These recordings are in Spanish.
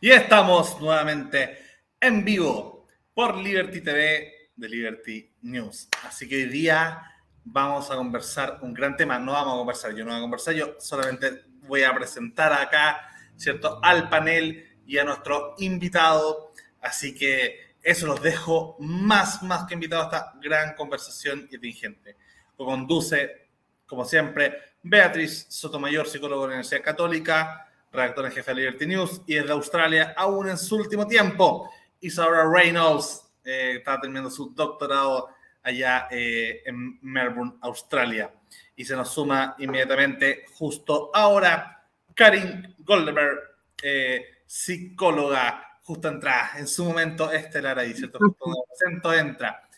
Y estamos nuevamente en vivo por Liberty TV de Liberty News. Así que hoy día vamos a conversar un gran tema. No vamos a conversar, yo no voy a conversar, yo solamente voy a presentar acá, ¿cierto?, al panel y a nuestro invitado. Así que eso los dejo más, más que invitado a esta gran conversación y atingente. Lo conduce, como siempre, Beatriz Sotomayor, psicóloga de la Universidad Católica, redactora en jefe de Liberty News, y desde Australia, aún en su último tiempo, Isabella Reynolds, eh, está terminando su doctorado allá eh, en Melbourne, Australia. Y se nos suma inmediatamente, justo ahora, Karin Goldberg, eh, psicóloga, justo entra en su momento estelar ahí, ¿cierto? Justo acento entra.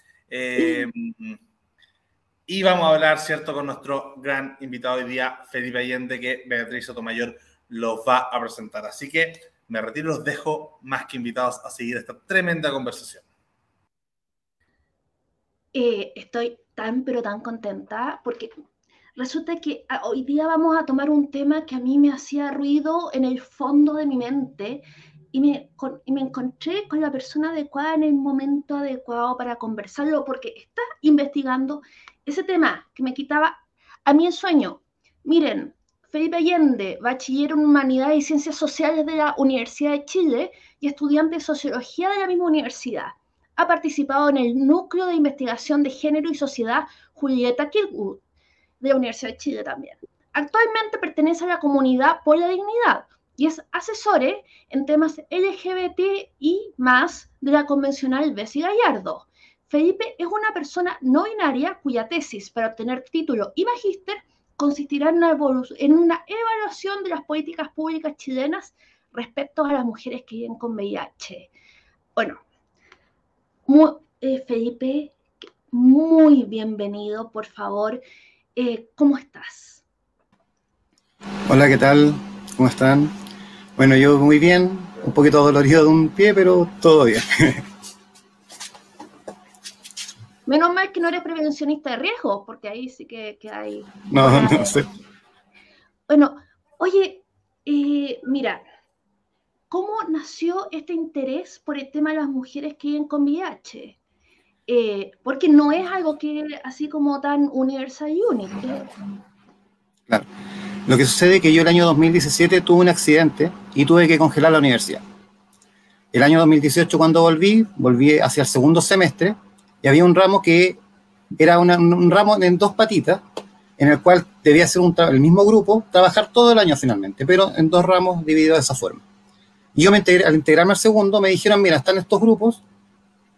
y vamos a hablar, ¿cierto?, con nuestro gran invitado hoy día, Felipe Allende, que Beatriz Sotomayor los va a presentar. Así que me retiro los dejo más que invitados a seguir esta tremenda conversación. Eh, estoy tan, pero tan contenta porque resulta que ah, hoy día vamos a tomar un tema que a mí me hacía ruido en el fondo de mi mente y me, y me encontré con la persona adecuada en el momento adecuado para conversarlo porque está investigando ese tema que me quitaba a mí el sueño. Miren, Felipe Allende, bachiller en Humanidades y Ciencias Sociales de la Universidad de Chile y estudiante de Sociología de la misma universidad. Ha participado en el Núcleo de Investigación de Género y Sociedad Julieta Kirkwood de la Universidad de Chile también. Actualmente pertenece a la comunidad por la dignidad y es asesor en temas LGBT y más de la convencional Bessie Gallardo. Felipe es una persona no binaria cuya tesis para obtener título y magíster consistirá en una, evaluación de las políticas públicas chilenas respecto a las mujeres que viven con VIH. Bueno, eh, Felipe, muy bienvenido, por favor. Eh, ¿Cómo estás? Hola, ¿qué tal? ¿Cómo están? Bueno, yo muy bien, un poquito dolorido de un pie, pero todo bien. Menos mal que no eres prevencionista de riesgo, porque ahí sí que, hay... No, no sé. Bueno, oye, eh, mira, ¿cómo nació este interés por el tema de las mujeres que viven con VIH? Eh, porque no es algo que así como tan universal y único. Claro. Lo que sucede es que yo el año 2017 tuve un accidente y tuve que congelar la universidad. El año 2018 cuando volví, volví hacia el segundo semestre y había un ramo que era un ramo en dos patitas, en el cual debía ser un el mismo grupo, trabajar todo el año finalmente, pero en dos ramos divididos de esa forma. Y yo me al integrarme al segundo me dijeron, mira, están estos grupos,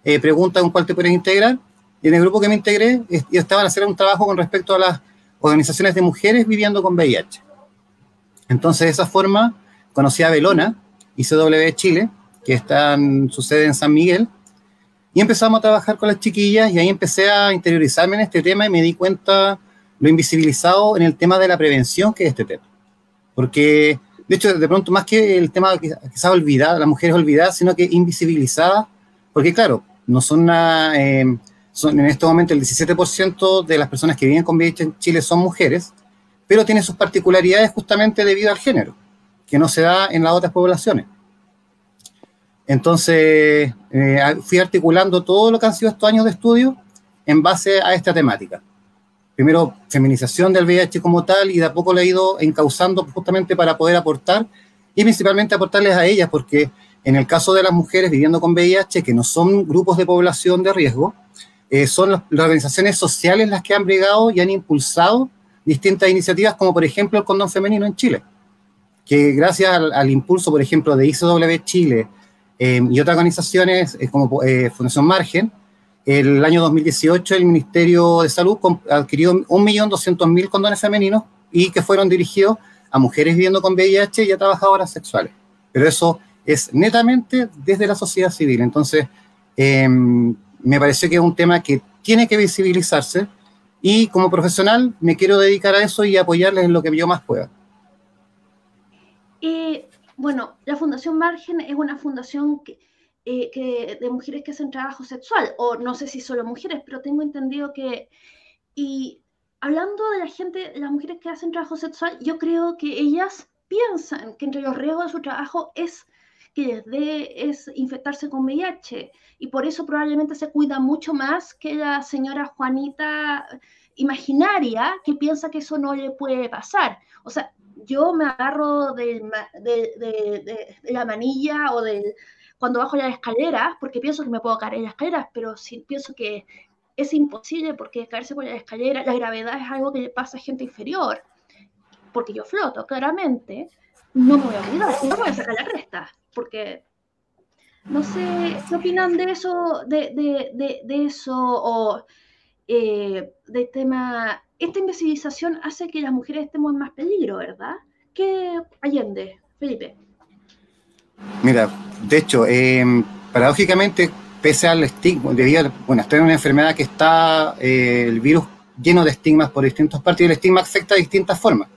eh, pregunta cuál te puedes integrar, y en el grupo que me integré estaban haciendo un trabajo con respecto a las organizaciones de mujeres viviendo con VIH. Entonces, de esa forma, conocí a Belona, ICW Chile, que está en, su sede en San Miguel, y empezamos a trabajar con las chiquillas y ahí empecé a interiorizarme en este tema y me di cuenta lo invisibilizado en el tema de la prevención que es este tema. Porque, de hecho, de pronto, más que el tema que se ha olvidado, las mujeres olvidadas, sino que invisibilizadas, porque claro, no son una... Eh, son, en este momento el 17% de las personas que viven con VIH en Chile son mujeres, pero tiene sus particularidades justamente debido al género, que no se da en las otras poblaciones. Entonces, eh, fui articulando todo lo que han sido estos años de estudio en base a esta temática. Primero, feminización del VIH como tal, y de a poco lo he ido encauzando justamente para poder aportar, y principalmente aportarles a ellas, porque en el caso de las mujeres viviendo con VIH, que no son grupos de población de riesgo, eh, son las, organizaciones sociales las que han brigado y han impulsado distintas iniciativas, como por ejemplo el condón femenino en Chile, que gracias al, al impulso, por ejemplo, de ICW Chile, y otras organizaciones como eh, Fundación Margen, el año 2018 el Ministerio de Salud adquirió 1.200.000 condones femeninos y que fueron dirigidos a mujeres viviendo con VIH y a trabajadoras sexuales. Pero eso es netamente desde la sociedad civil. Entonces, em, me parece que es un tema que tiene que visibilizarse y como profesional me quiero dedicar a eso y apoyarles en lo que yo más pueda. Eh, bueno, la Fundación Margen es una fundación eh, que, de mujeres que hacen trabajo sexual, o no sé si solo mujeres, pero tengo entendido que... Y hablando de la gente, las mujeres que hacen trabajo sexual, yo creo que ellas piensan que entre los riesgos de su trabajo es que les dé es infectarse con VIH. Y por eso probablemente se cuida mucho más que la señora Juanita imaginaria que piensa que eso no le puede pasar. O sea, yo me agarro de, la manilla o del cuando bajo las escaleras, porque pienso que me puedo caer en las escaleras, pero si pienso que es imposible porque caerse por la escalera, la gravedad es algo que le pasa a gente inferior, porque yo floto, claramente, no me voy a cuidar, no me voy a sacar la cresta, porque no sé, ¿qué opinan de eso, de, de, de, eso, o eh, del tema, esta invisibilización hace que las mujeres estemos en más peligro, ¿verdad? ¿Qué, Allende, Felipe? Mira, de hecho, em, paradójicamente, pese al estigma, debido a, bueno, estoy en una enfermedad que está eh, el virus lleno de estigmas por distintas partes y el estigma afecta de distintas formas.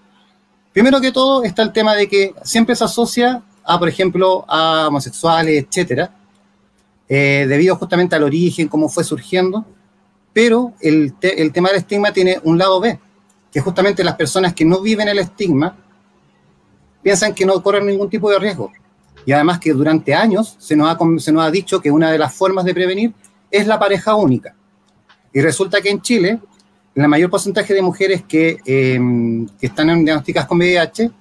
Primero que todo está el tema de que siempre se asocia a, por ejemplo, a homosexuales, etcétera, eh, debido justamente al origen, cómo fue surgiendo, pero el, el tema del estigma tiene un lado B, que justamente las personas que no viven el estigma piensan que no corren ningún tipo de riesgo. Y además que durante años se nos, ha, se nos ha dicho que una de las formas de prevenir es la pareja única. Y resulta que en Chile, el mayor porcentaje de mujeres que, eh, que están diagnosticadas con VIH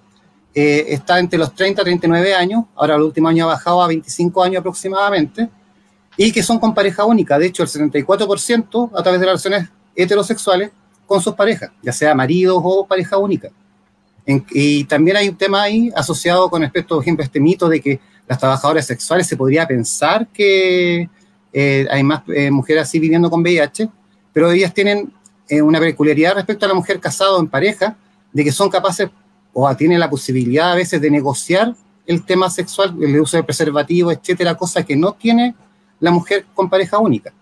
eh, está entre los 30 y 39 años, ahora el último año ha bajado a 25 años aproximadamente, y que son con pareja única. De hecho, el 74% a través de relaciones heterosexuales con sus parejas, ya sea maridos o pareja única y también hay un tema ahí asociado con respecto, por ejemplo, este mito de que las trabajadoras sexuales se podría pensar que eh, hay más eh, mujeres así viviendo con VIH, pero ellas tienen eh, una peculiaridad respecto a la mujer casada o en pareja, de que son capaces o tienen la posibilidad a veces de negociar el tema sexual, el uso de preservativo, etcétera, cosa que no tiene la mujer con pareja única.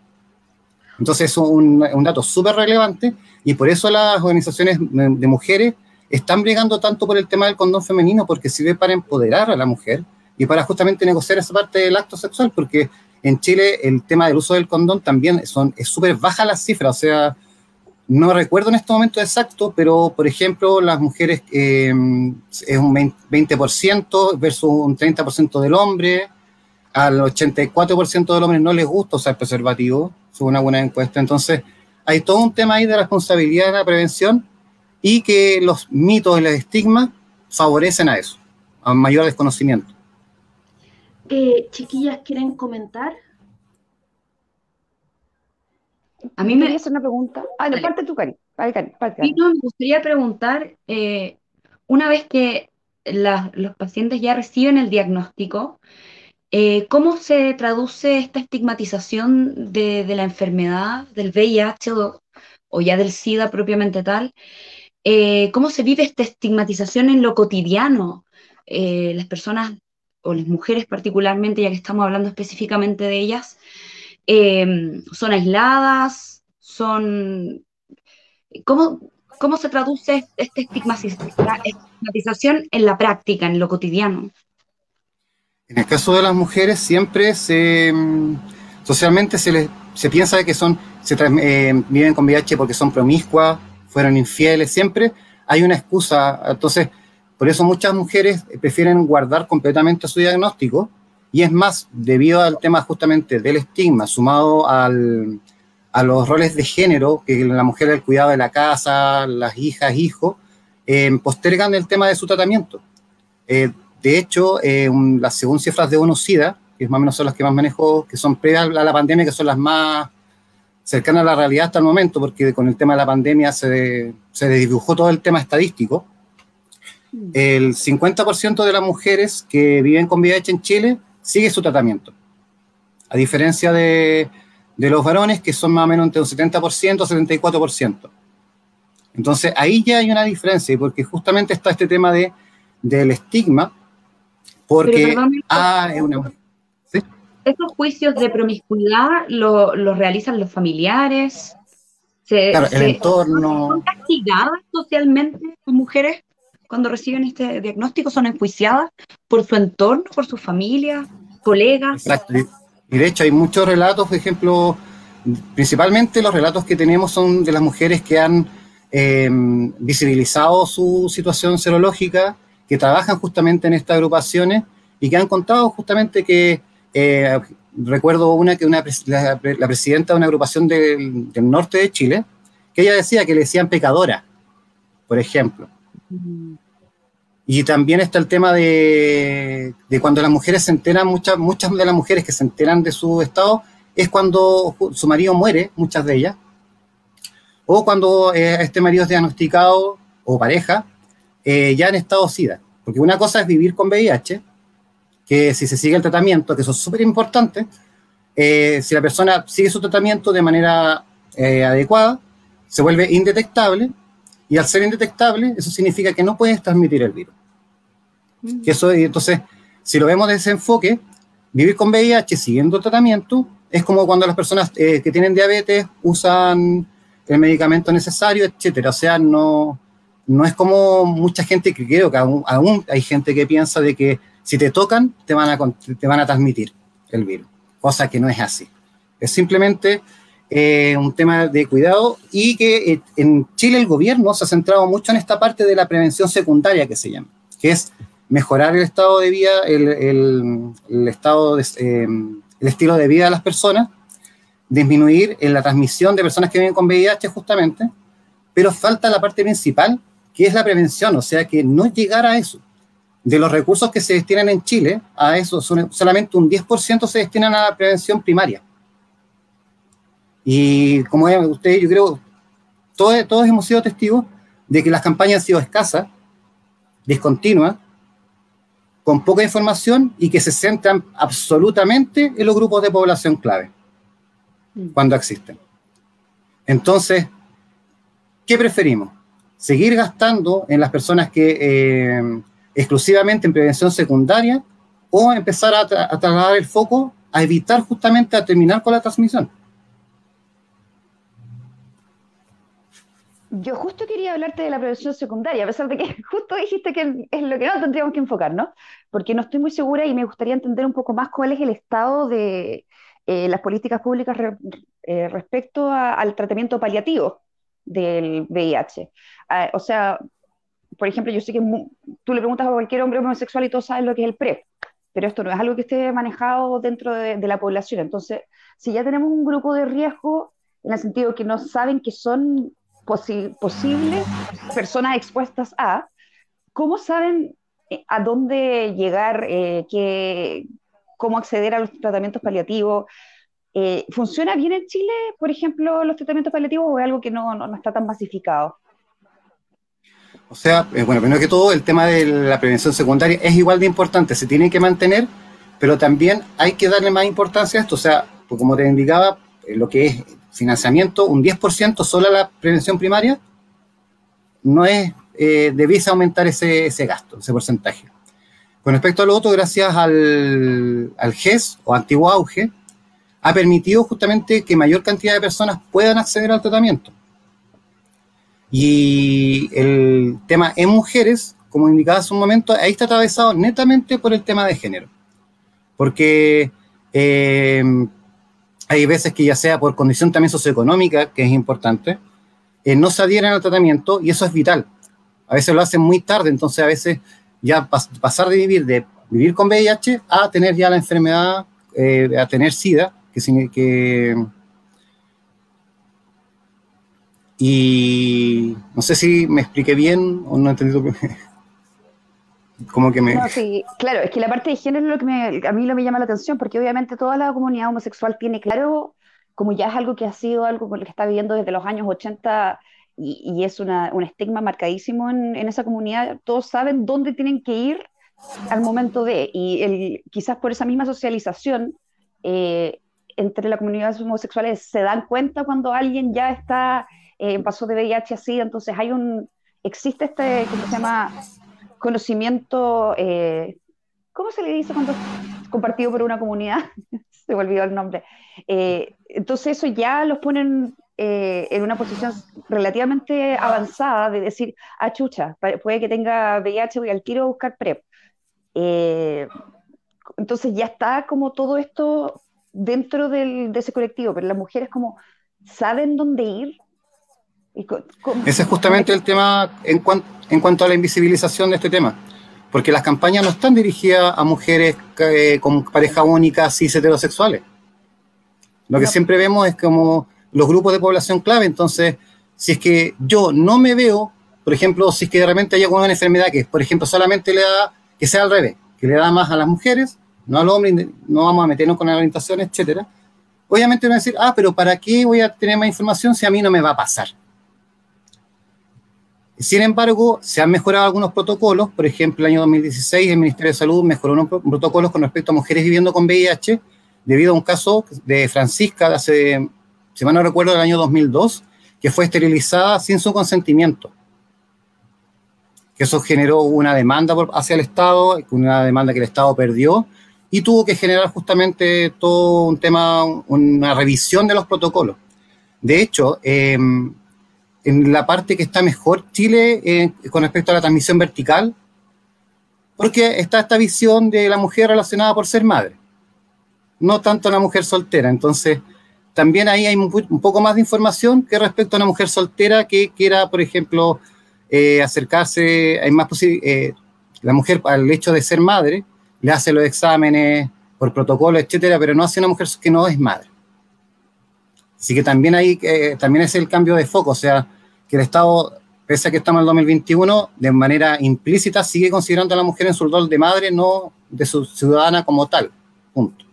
Entonces es un, un dato súper relevante y por eso las organizaciones de mujeres están brigando tanto por el tema del condón femenino porque sirve para empoderar a la mujer y para justamente negociar esa parte del acto sexual, porque en Chile el tema del uso del condón también son, es súper baja la cifra, o sea, no recuerdo en este momento exacto, pero por ejemplo las mujeres eh, es un 20% versus un 30% del hombre, al 84% de los hombres no les gusta usar preservativo, según una buena encuesta, entonces hay todo un tema ahí de responsabilidad de la prevención y que los mitos y los estigmas favorecen a eso, a mayor desconocimiento. Eh, chiquillas, ¿quieren comentar? A mí me hacer una pregunta. Ah, de parte tu, Cari. me gustaría preguntar, eh, una vez que los pacientes ya reciben el diagnóstico, eh, ¿cómo se traduce esta estigmatización de, la enfermedad, del VIH o, ya del SIDA propiamente tal, eh, cómo se vive esta estigmatización en lo cotidiano. Eh, las personas, o las mujeres particularmente, ya que estamos hablando específicamente de ellas, son aisladas, son... ¿Cómo, ¿Cómo se traduce esta estigmatización en la práctica, en lo cotidiano? En el caso de las mujeres, siempre se, mm, socialmente se, les, piensa que son, se, viven con VIH porque son promiscuas, fueron infieles, siempre hay una excusa. Entonces, por eso muchas mujeres prefieren guardar completamente su diagnóstico y es más, debido al tema justamente del estigma, sumado al, a los roles de género, que la mujer el cuidado de la casa, las hijas, hijos, eh, postergan el tema de su tratamiento. Eh, de hecho, eh, las según cifras de ONU-SIDA, que más o menos son las que más manejo, que son previas a la pandemia, que son las más cercana a la realidad hasta el momento, porque con el tema de la pandemia se, se dibujó todo el tema estadístico. El 50% de las mujeres que viven con VIH en Chile sigue su tratamiento, a diferencia de, de los varones que son más o menos entre un 70% y 74%. Entonces ahí ya hay una diferencia, porque justamente está este tema de, del estigma, porque ah, es una ¿Esos juicios de promiscuidad los lo realizan los familiares? claro, el entorno. ¿Son castigadas socialmente las mujeres cuando reciben este diagnóstico? ¿Son enjuiciadas por su entorno, por su familia, colegas? Exacto. Y de hecho hay muchos relatos, por ejemplo, principalmente los relatos que tenemos son de las mujeres que han em, visibilizado su situación serológica, que trabajan justamente en estas agrupaciones y que han contado justamente que, eh, recuerdo una que una, la, presidenta de una agrupación del, norte de Chile, que ella decía que le decían pecadora, por ejemplo. Y también está el tema de, de, cuando las mujeres se enteran, muchas, muchas de las mujeres que se enteran de su estado, es cuando su marido muere, muchas de ellas, o cuando eh, este marido es diagnosticado o pareja eh, ya en estado SIDA. Porque una cosa es vivir con VIH, que si se sigue el tratamiento, que eso es súper importante, eh, si la persona sigue su tratamiento de manera adecuada, se vuelve indetectable, y al ser indetectable, eso significa que no puedes transmitir el virus. Mm. Que eso, entonces, si lo vemos desde ese enfoque, vivir con VIH siguiendo el tratamiento es como cuando las personas que tienen diabetes usan el medicamento necesario, etcétera. O sea, no, no es como mucha gente que creo que aún, hay gente que piensa de que si te tocan te van a, te van a transmitir el virus, cosa que no es así. Es simplemente eh, un tema de cuidado y que eh, en Chile el gobierno se ha centrado mucho en esta parte de la prevención secundaria que se llama, que es mejorar el estado de vida, el, el, estado de, eh, el estilo de vida de las personas disminuir la transmisión de personas que viven con VIH justamente, pero falta la parte principal, que es la prevención, o sea, que no llegar a eso. De los recursos que se destinan en Chile, a eso solamente un 10% se destinan a la prevención primaria. Y como ustedes, yo creo, todos, todos hemos sido testigos de que las campañas han sido escasas, discontinuas, con poca información y que se centran absolutamente en los grupos de población clave. Mm. cuando existen. Entonces, ¿qué preferimos? ¿Seguir gastando en las personas que eh, exclusivamente en prevención secundaria o empezar a, a trasladar el foco a evitar justamente a terminar con la transmisión? Yo justo quería hablarte de la prevención secundaria, a pesar de que justo dijiste que es lo que no tendríamos que enfocar, ¿no? Porque no estoy muy segura y me gustaría entender un poco más cuál es el estado de, eh, las políticas públicas eh, respecto al tratamiento paliativo del VIH. O sea, por ejemplo, yo sé que tú le preguntas a cualquier hombre homosexual y todos saben lo que es el PrEP, pero esto no es algo que esté manejado dentro de, la población. Entonces, si ya tenemos un grupo de riesgo, en el sentido que no saben que son posibles personas expuestas a, ¿cómo saben eh, a dónde llegar, qué, cómo acceder a los tratamientos paliativos. Eh, ¿Funciona bien en Chile, por ejemplo, los tratamientos paliativos o es algo que no, no, está tan masificado? O sea, eh, bueno, primero que todo, el tema de la prevención secundaria es igual de importante, se tiene que mantener, pero también hay que darle más importancia a esto. O sea, pues como te indicaba, eh, lo que es financiamiento, un 10% solo a la prevención primaria, no es, eh, debiese aumentar ese, ese gasto, ese porcentaje. Con respecto a lo otro, gracias al, GES o antiguo auge, ha permitido justamente que mayor cantidad de personas puedan acceder al tratamiento. Y el tema en mujeres, como indicaba hace un momento, ahí está atravesado netamente por el tema de género. Porque eh, hay veces que ya sea por condición también socioeconómica, que es importante, eh, no se adhieren al tratamiento y eso es vital. A veces lo hacen muy tarde, entonces a veces ya pasar de vivir de vivir con VIH a tener ya la enfermedad, eh, a tener SIDA, que, que y no sé si me expliqué bien o no he entendido como que me... Claro, es que la parte de género es lo que a mí lo me llama la atención, porque obviamente toda la comunidad homosexual tiene claro, como ya es algo que ha sido algo con lo que está viviendo desde los años 80 y, es un estigma marcadísimo en, esa comunidad. Todos saben dónde tienen que ir al momento de, y el, quizás por esa misma socialización eh, entre la comunidad homosexuales se dan cuenta cuando alguien ya está eh, en paso de VIH así, entonces hay un, existe este, ¿cómo se llama? Conocimiento, eh, ¿cómo se le dice cuando es compartido por una comunidad? se me olvidó el nombre. entonces eso ya los ponen eh, en una posición relativamente avanzada de decir, ah, chucha, puede que tenga VIH, voy al tiro a buscar PrEP. Eh, entonces ya está como todo esto dentro del, de ese colectivo, pero las mujeres como saben dónde ir. Ese es justamente el tema en, en cuanto a la invisibilización de este tema. porque las campañas no están dirigidas a mujeres eh, con pareja única, cis heterosexuales. Lo que siempre vemos es como los grupos de población clave. Entonces, si es que yo no me veo, por ejemplo, si es que de repente hay alguna enfermedad que, por ejemplo, solamente le da, que sea al revés, que le da más a las mujeres, no al hombre, no vamos a meternos con la orientación, etcétera. Obviamente van a decir, ah, pero ¿para qué voy a tener más información si a mí no me va a pasar? Sin embargo, se han mejorado algunos protocolos. Por ejemplo, el año 2016 el Ministerio de Salud mejoró unos protocolos con respecto a mujeres viviendo con VIH debido a un caso de Francisca de hace, si mal no recuerdo, del año 2002, que fue esterilizada sin su consentimiento. Eso generó una demanda hacia el Estado, una demanda que el Estado perdió y tuvo que generar justamente todo un tema, una revisión de los protocolos. De hecho, eh, en la parte que está mejor Chile eh, con respecto a la transmisión vertical, porque está esta visión de la mujer relacionada por ser madre, no tanto la mujer soltera. Entonces, también ahí hay un, poco más de información que respecto a una mujer soltera que quiera, por ejemplo, eh, acercarse, hay más eh, la mujer al hecho de ser madre, le hace los exámenes por protocolo, etcétera, pero no hace una mujer que no es madre. Así que también ahí eh, también es el cambio de foco, o sea, que el Estado, pese a que estamos en el 2021, de manera implícita sigue considerando a la mujer en su rol de madre, no de su ciudadana como tal. Punto.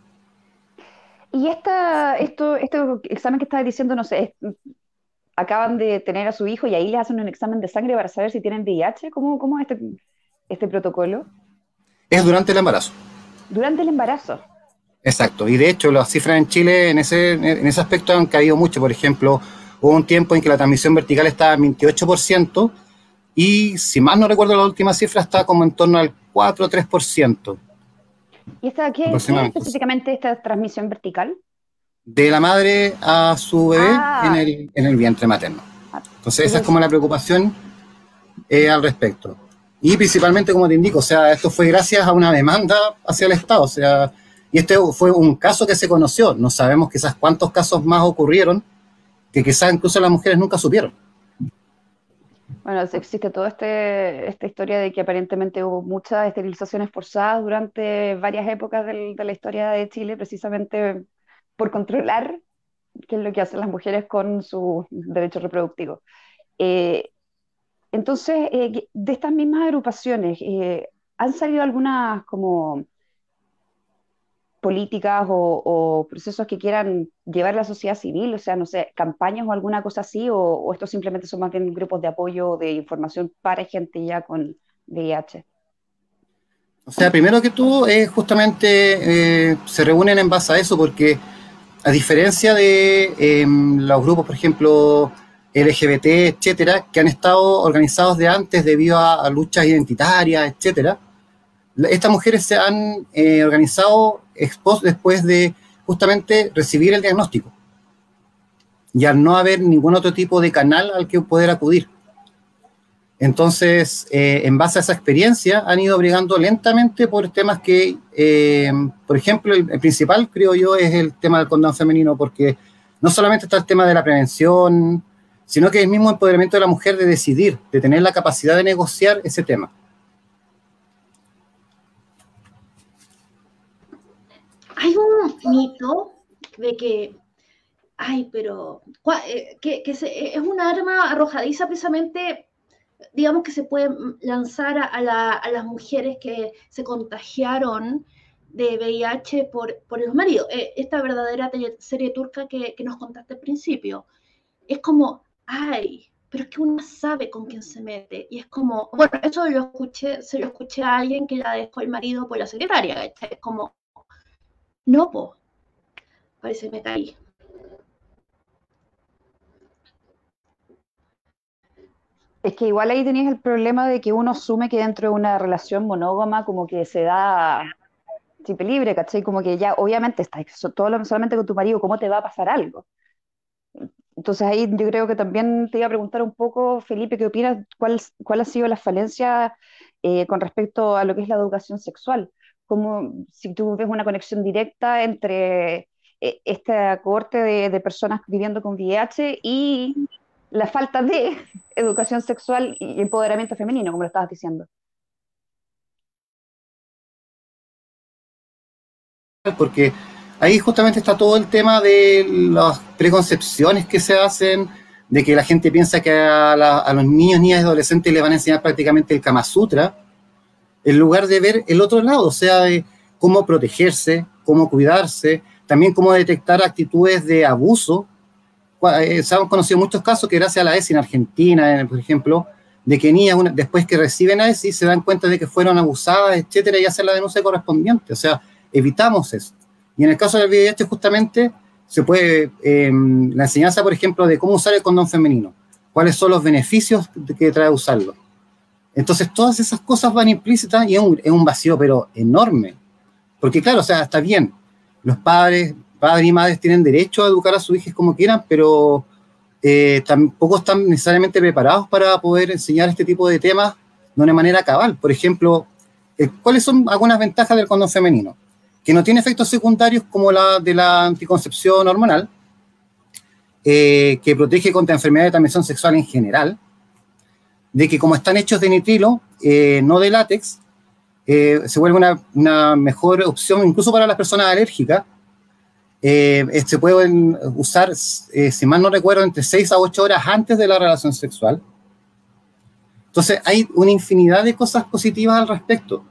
Y esta, esto, este examen que estaba diciendo, no sé, acaban de tener a su hijo y ahí le hacen un examen de sangre para saber si tienen VIH. ¿Cómo, cómo es este, este protocolo? Es durante el embarazo. Durante el embarazo. Exacto, y de hecho las cifras en Chile en ese, en ese aspecto han caído mucho. Por ejemplo, hubo un tiempo en que la transmisión vertical estaba en 28% y si más no recuerdo la última cifra está como en torno al 4 o 3%. ¿Y esta, qué, es específicamente esta transmisión vertical? De la madre a su bebé ah. en, el, en, el, vientre materno. Entonces esa es como la preocupación eh, al respecto. Y principalmente, como te indico, o sea, esto fue gracias a una demanda hacia el Estado, o sea, y este fue un caso que se conoció. No sabemos quizás cuántos casos más ocurrieron que quizás incluso las mujeres nunca supieron. Bueno, existe toda este, esta historia de que aparentemente hubo muchas esterilizaciones forzadas durante varias épocas de la historia de Chile, precisamente por controlar qué es lo que hacen las mujeres con su derecho reproductivo. Eh, entonces, eh, de estas mismas agrupaciones, eh, ¿han salido algunas como políticas o, procesos que quieran llevar la sociedad civil, o sea, no sé, campañas o alguna cosa así, o, esto simplemente son más bien grupos de apoyo de información para gente ya con VIH? O sea, primero que todo, es justamente eh, se reúnen en base a eso, porque a diferencia de em, los grupos, por ejemplo, LGBT, etcétera, que han estado organizados de antes debido a luchas identitarias, etcétera, estas mujeres se han eh, organizado después de justamente recibir el diagnóstico y al no haber ningún otro tipo de canal al que poder acudir. Entonces, eh, en base a esa experiencia, han ido brigando lentamente por temas que, eh, por ejemplo, el, principal, creo yo, es el tema del condón femenino, porque no solamente está el tema de la prevención, sino que el mismo empoderamiento de la mujer de decidir, de tener la capacidad de negociar ese tema. Hay un mito de que, ay, pero, eh, que, es una arma arrojadiza precisamente, digamos que se puede lanzar a, las mujeres que se contagiaron de VIH por, por los maridos. Eh, esta verdadera serie turca que, nos contaste al principio. Es como, ay, pero es que uno sabe con quién se mete. Y es como, bueno, eso lo escuché, se lo escuché a alguien que la dejó el marido por la secretaria. Es como, no, po. Parece que me caí. Es que igual ahí tenías el problema de que uno asume que dentro de una relación monógama como que se da chip libre, ¿cachai? Como que ya obviamente estás todo solamente con tu marido, ¿cómo te va a pasar algo? Entonces ahí yo creo que también te iba a preguntar un poco, Felipe, ¿qué opinas? ¿Cuál, cuál ha sido la falencia eh, con respecto a lo que es la educación sexual? como si tú ves una conexión directa entre eh, esta cohorte de, personas viviendo con VIH y la falta de educación sexual y empoderamiento femenino, como lo estabas diciendo. Porque ahí justamente está todo el tema de las preconcepciones que se hacen, de que la gente piensa que a, a los niños, niñas y adolescentes les van a enseñar prácticamente el Kama Sutra, en lugar de ver el otro lado, o sea, de cómo protegerse, cómo cuidarse, también cómo detectar actitudes de abuso. Eh, se han conocido muchos casos que gracias a la ESI en Argentina, por ejemplo, de que niñas después que reciben a ESI se dan cuenta de que fueron abusadas, etcétera, y hacen la denuncia correspondiente. O sea, evitamos eso. Y en el caso del VIH, justamente, se puede, em, la enseñanza, por ejemplo, de cómo usar el condón femenino, cuáles son los beneficios que trae usarlo. Entonces, todas esas cosas van implícitas y es un, vacío, pero enorme. Porque, claro, o sea, está bien, los padres, padres y madres tienen derecho a educar a sus hijos como quieran, pero eh, tampoco están necesariamente preparados para poder enseñar este tipo de temas de una manera cabal. Por ejemplo, eh, ¿cuáles son algunas ventajas del condón femenino? que no tiene efectos secundarios como la de la anticoncepción hormonal, eh, que protege contra enfermedades de transmisión sexual en general, de que como están hechos de nitrilo, eh, no de látex, eh, se vuelve una, mejor opción incluso para las personas alérgicas. se pueden usar, si mal no recuerdo, entre 6 a 8 horas antes de la relación sexual. Entonces hay una infinidad de cosas positivas al respecto.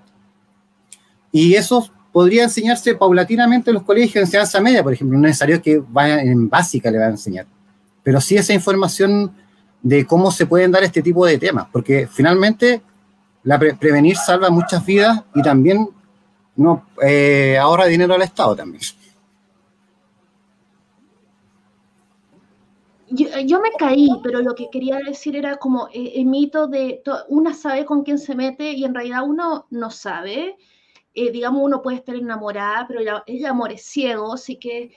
Y eso podría enseñarse paulatinamente en los colegios de enseñanza media, por ejemplo, no es necesario que vayan en básica le van a enseñar, pero sí esa información de cómo se pueden dar este tipo de temas, porque finalmente la prevenir salva muchas vidas y también no eh, ahorra dinero al Estado también. Yo, me caí, pero lo que quería decir era como eh, el mito de una sabe con quién se mete y en realidad uno no sabe. Eh, digamos, uno puede estar enamorada, pero el, amor es ciego, así que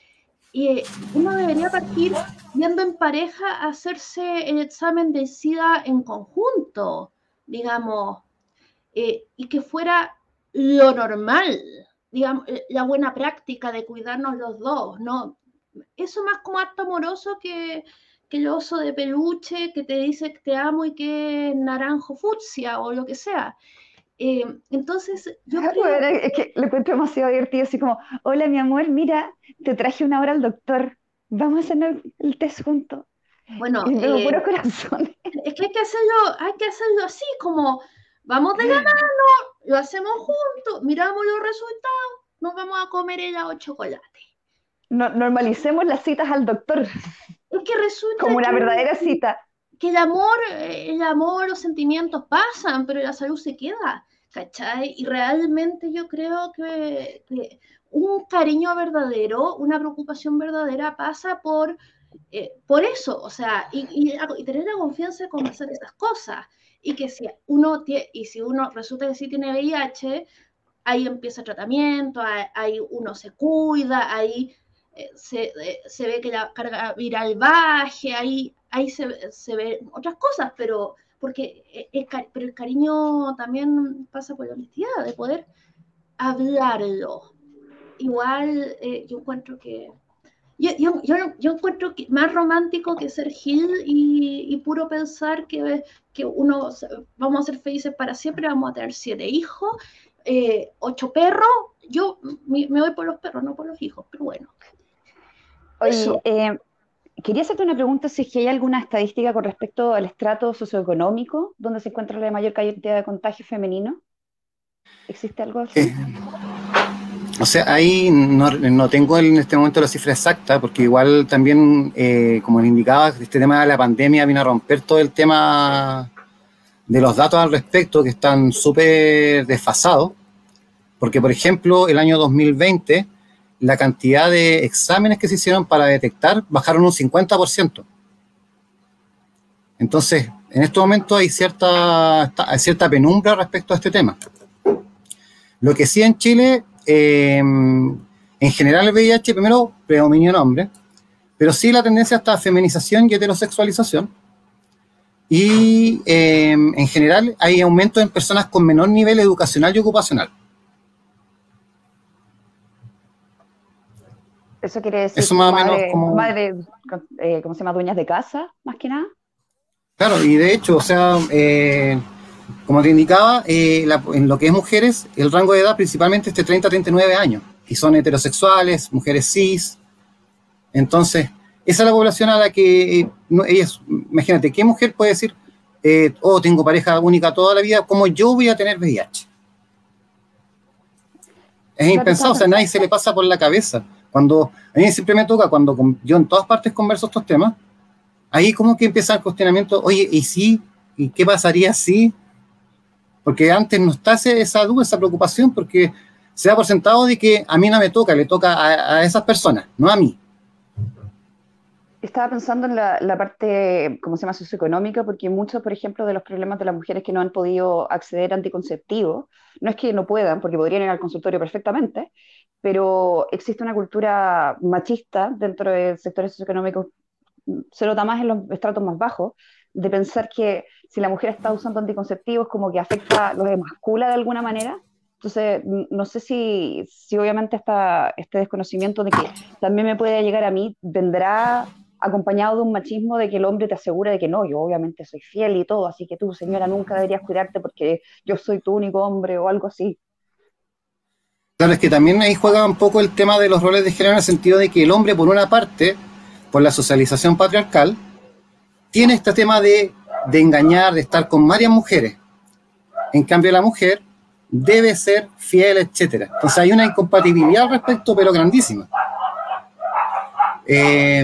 eh, uno debería partir viendo en pareja hacerse el examen de SIDA en conjunto, digamos, eh, y que fuera lo normal, digamos, la buena práctica de cuidarnos los dos, ¿no? Eso más como acto amoroso que, que el oso de peluche que te dice que te amo y que naranjo fucsia o lo que sea. Eh, entonces, yo creo... es que lo encuentro demasiado divertido, así como, hola mi amor, mira, te traje una hora al doctor, vamos a hacer el test juntos. Bueno, eh, puro corazón. es que hay que hacerlo, hay que hacerlo así, como vamos de la mano, lo hacemos juntos, miramos los resultados, nos vamos a comer helado o chocolate. No, normalicemos las citas al doctor. Es que resulta como una verdadera cita. Que el amor, el amor, los sentimientos pasan, pero la salud se queda. ¿Cachai? Y realmente yo creo que, un cariño verdadero, una preocupación verdadera pasa por, eh, por eso, o sea, y, tener la confianza de conversar esas cosas. Y que si uno, y si uno resulta que sí tiene VIH, ahí empieza el tratamiento, ahí, uno se cuida, ahí eh, eh, se, ve que la carga viral baje, ahí, ahí se, se ven otras cosas, pero porque el, pero el cariño también pasa por la honestidad, de poder hablarlo. Igual eh, yo encuentro que yo, yo, encuentro que más romántico que ser Gil y, puro pensar que, que, uno vamos a ser felices para siempre, vamos a tener siete hijos, eh, ocho perros. Yo me, voy por los perros, no por los hijos, pero bueno. Oye, eh, Quería hacerte una pregunta si hay alguna estadística con respecto al estrato socioeconómico donde se encuentra la mayor cantidad de contagio femenino. ¿Existe algo así? Eh, o sea, ahí no, tengo en este momento la cifra exacta, porque igual también, eh, como le indicaba, este tema de la pandemia vino a romper todo el tema de los datos al respecto, que están súper desfasados. Porque, por ejemplo, el año 2020 la cantidad de exámenes que se hicieron para detectar bajaron un 50%. Entonces, en este momento hay cierta, cierta penumbra respecto a este tema. Lo que sí en Chile, em, en general el VIH primero predominio en hombres, pero sí la tendencia hasta feminización y heterosexualización. Y em, en general hay aumento en personas con menor nivel educacional y ocupacional. Eso quiere decir Eso más o menos como... madre eh, ¿cómo se llama? Dueñas de casa, más que nada. Claro, y de hecho, o sea, eh, como te indicaba, eh, en lo que es mujeres, el rango de edad principalmente es de 30 a 39 años, y son heterosexuales, mujeres cis. Entonces, esa es la población a la que ellas, imagínate, ¿qué mujer puede decir, oh, tengo pareja única toda la vida, ¿cómo yo voy a tener VIH? Es impensado, o sea, nadie se le pasa por la cabeza. Cuando a mí siempre me toca, cuando yo en todas partes converso estos temas, ahí como que empieza el cuestionamiento, oye, ¿y si? ¿Y qué pasaría si? Porque antes no está esa duda, esa preocupación, porque se da por sentado de que a mí no me toca, le toca a, esas personas, no a mí. Estaba pensando en la, la, parte, ¿cómo se llama?, socioeconómica, porque muchos, por ejemplo, de los problemas de las mujeres que no han podido acceder a anticonceptivos, no es que no puedan, porque podrían ir al consultorio perfectamente, pero existe una cultura machista dentro de sectores socioeconómicos, se nota más en los estratos más bajos, de pensar que si la mujer está usando anticonceptivos como que afecta, los emascula de alguna manera. Entonces, no sé si, si obviamente esta, este desconocimiento de que también me puede llegar a mí vendrá acompañado de un machismo de que el hombre te asegura de que no, yo obviamente soy fiel y todo, así que tú, señora, nunca deberías cuidarte porque yo soy tu único hombre o algo así. Claro, es que también ahí juega un poco el tema de los roles de género en el sentido de que el hombre, por una parte, por la socialización patriarcal, tiene este tema de, engañar, de estar con varias mujeres. En cambio, la mujer debe ser fiel, etcétera. Entonces hay una incompatibilidad al respecto, pero grandísima. Eh,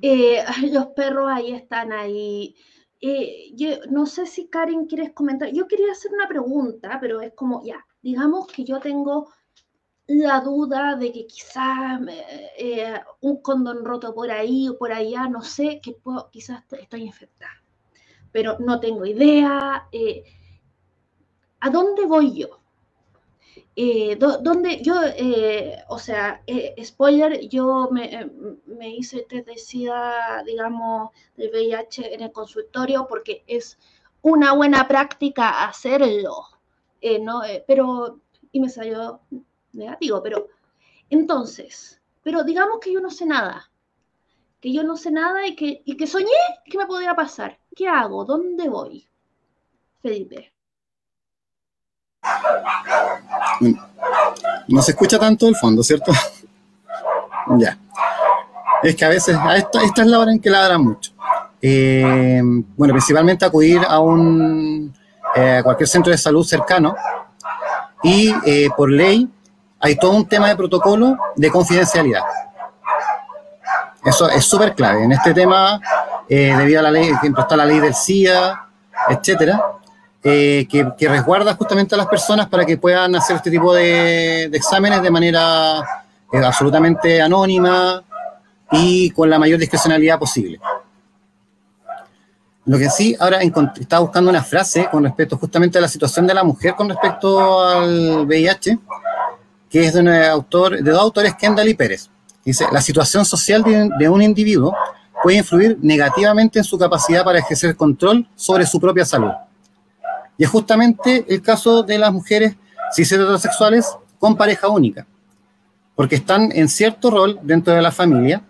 eh, los perros ahí están ahí. Eh, yo no sé si Karen quieres comentar. Yo quería hacer una pregunta, pero es como, ya, digamos que yo tengo la duda de que quizás eh, un condón roto por ahí o por allá, no sé, que puedo, quizás estoy infectada, pero no tengo idea. Eh, ¿A dónde voy yo? Eh, ¿Dónde yo, o sea, spoiler, yo me, me hice te decía, digamos, del VIH en el consultorio porque es una buena práctica hacerlo, ¿no? pero, y me salió negativo, pero entonces, pero digamos que yo no sé nada, que yo no sé nada y que, y que soñé que me podría pasar. ¿Qué hago? ¿Dónde voy? Felipe. No se escucha tanto el fondo, ¿cierto? ya. Es que a veces, esta, es la hora en que ladran mucho. Eh, bueno, principalmente acudir a un eh, cualquier centro de salud cercano y eh, por ley hay todo un tema de protocolo de confidencialidad. Eso es súper clave. En este tema, debido a la ley, ejemplo, está la ley del CIA, etcétera, eh, que, resguarda justamente a las personas para que puedan hacer este tipo de, exámenes de manera eh, absolutamente anónima y con la mayor discrecionalidad posible. Lo que sí, ahora estaba buscando una frase con respecto justamente a la situación de la mujer con respecto al VIH que es de, un autor, de dos autores, Kendall y Pérez. Dice, la situación social de, un individuo puede influir negativamente en su capacidad para ejercer control sobre su propia salud. Y es justamente el caso de las mujeres cis heterosexuales con pareja única, porque están en cierto rol dentro de la familia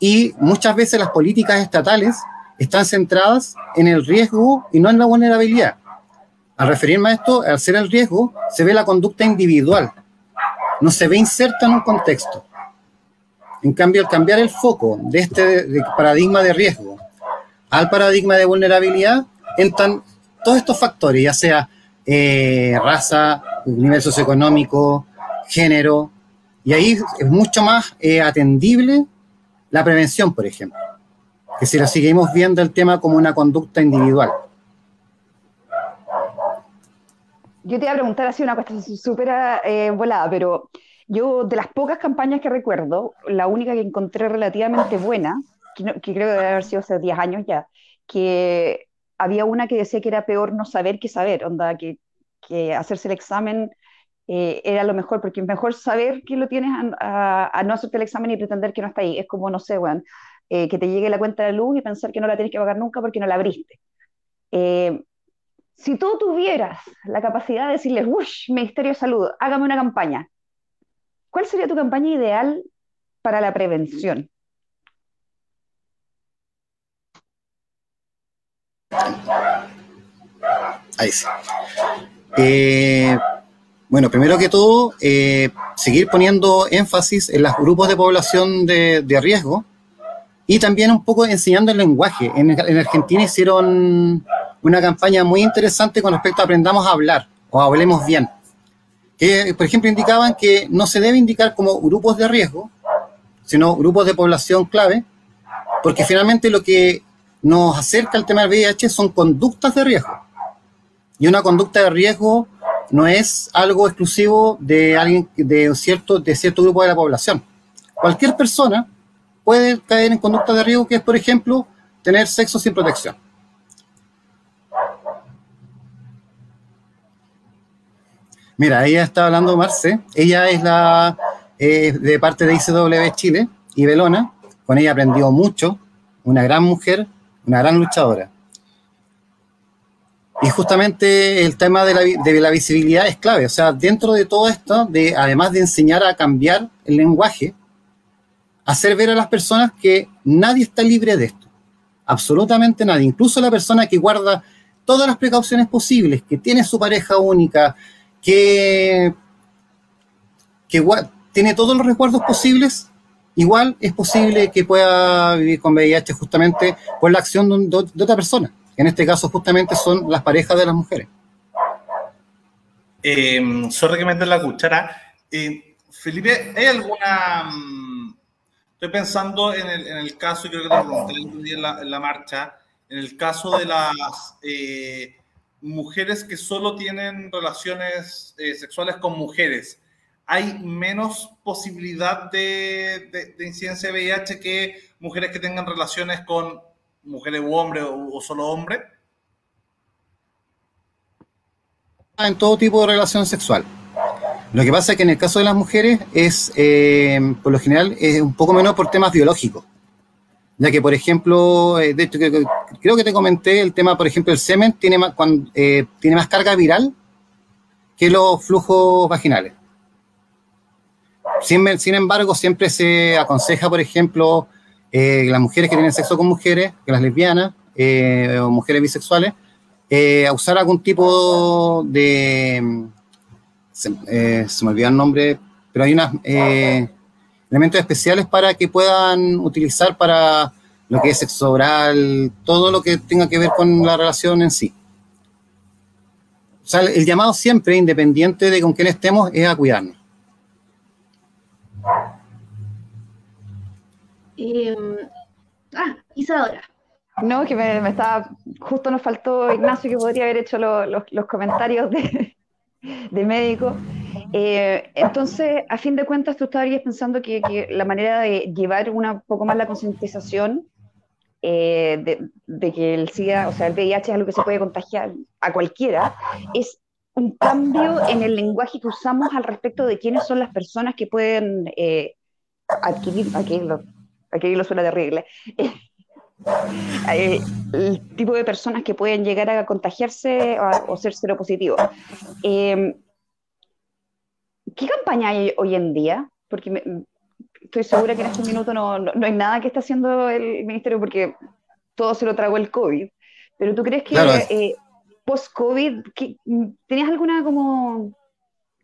y muchas veces las políticas estatales están centradas en el riesgo y no en la vulnerabilidad. Al referirme a esto, al ser el riesgo, se ve la conducta individual, no se ve inserta en un contexto. En cambio, al cambiar el foco de este paradigma de riesgo al paradigma de vulnerabilidad, entran todos estos factores, ya sea eh, raza, nivel socioeconómico, género, y ahí es mucho más eh, atendible la prevención, por ejemplo, que si la seguimos viendo el tema como una conducta individual. yo te iba a preguntar así una cuestión súper eh, volada, pero yo de las pocas campañas que recuerdo, la única que encontré relativamente buena, que, creo que debe haber sido hace 10 años ya, que había una que decía que era peor no saber que saber, onda, que, que hacerse el examen eh, era lo mejor, porque es mejor saber que lo tienes a, no hacerte el examen y pretender que no está ahí. Es como, no sé, bueno, eh, que te llegue la cuenta de luz y pensar que no la tienes que pagar nunca porque no la abriste. Eh, si tú tuvieras la capacidad de decirles, ¡Wush! Ministerio de Salud, hágame una campaña, ¿cuál sería tu campaña ideal para la prevención? Ahí sí. Eh, bueno, primero que todo, eh, seguir poniendo énfasis en los grupos de población de, riesgo y también un poco enseñando el lenguaje. En, en, Argentina hicieron una campaña muy interesante con respecto a aprendamos a hablar o hablemos bien. Que, por ejemplo, indicaban que no se debe indicar como grupos de riesgo, sino grupos de población clave, porque finalmente lo que nos acerca al tema del VIH son conductas de riesgo. Y una conducta de riesgo no es algo exclusivo de alguien de cierto, de cierto grupo de la población. Cualquier persona puede caer en conducta de riesgo, que es, por ejemplo, tener sexo sin protección. Mira, ella está hablando Marce, ella es la de parte de ICW Chile y Belona, con ella aprendió mucho, una gran mujer, una gran luchadora. Y justamente el tema de la, visibilidad es clave. O sea, dentro de todo esto, de, además de enseñar a cambiar el lenguaje, hacer ver a las personas que nadie está libre de esto. Absolutamente nadie. Incluso la persona que guarda todas las precauciones posibles, que tiene su pareja única, que, que tiene todos los resguardos posibles, igual es posible que pueda vivir con VIH justamente por la acción de otra persona. En este caso, justamente son las parejas de las mujeres. Eh, sorry que meter la cuchara. Eh, Felipe, ¿hay alguna... Mm, estoy pensando en el, en el, caso, creo que te pregunté en la, en la marcha, en el caso de las eh, mujeres que solo tienen relaciones eh, sexuales con mujeres. ¿Hay menos posibilidad de, de, de incidencia de VIH que mujeres que tengan relaciones con mujeres u hombres o, solo hombres? En todo tipo de relación sexual. Lo que pasa es que en el caso de las mujeres es, eh, por lo general, es un poco menos por temas biológicos. Ya que, por ejemplo, eh, de hecho, creo, que te comenté el tema, por ejemplo, el semen tiene más, cuando, eh, tiene más carga viral que los flujos vaginales. Sin, sin embargo, siempre se aconseja, por ejemplo, eh, las mujeres que tienen sexo con mujeres, que las lesbianas eh, o mujeres bisexuales, eh, a usar algún tipo de... Se, me olvidó el nombre, pero hay unos elementos especiales para que puedan utilizar para lo que es sexo oral, todo lo que tenga que ver con la relación en sí. O sea, el llamado siempre, independiente de con quién estemos, es a cuidarnos. Em, ah, Isadora. No, que me, estaba, justo nos faltó Ignacio que podría haber hecho los comentarios de, médico. Eh, entonces, a fin de cuentas, tú estarías pensando que, la manera de llevar un poco más la concientización eh, de, de, que el SIDA, o sea, el VIH es algo que se puede contagiar a cualquiera, es un cambio en el lenguaje que usamos al respecto de quiénes son las personas que pueden eh, adquirir, adquirir aquí lo suena terrible, el tipo de personas que pueden llegar a contagiarse o, ser seropositivos. Eh, ¿Qué campaña hay hoy en día? Porque estoy segura que en este minuto no, no, hay nada que está haciendo el ministerio porque todo se lo tragó el COVID. Pero tú crees que eh, post-COVID, ¿tenías alguna como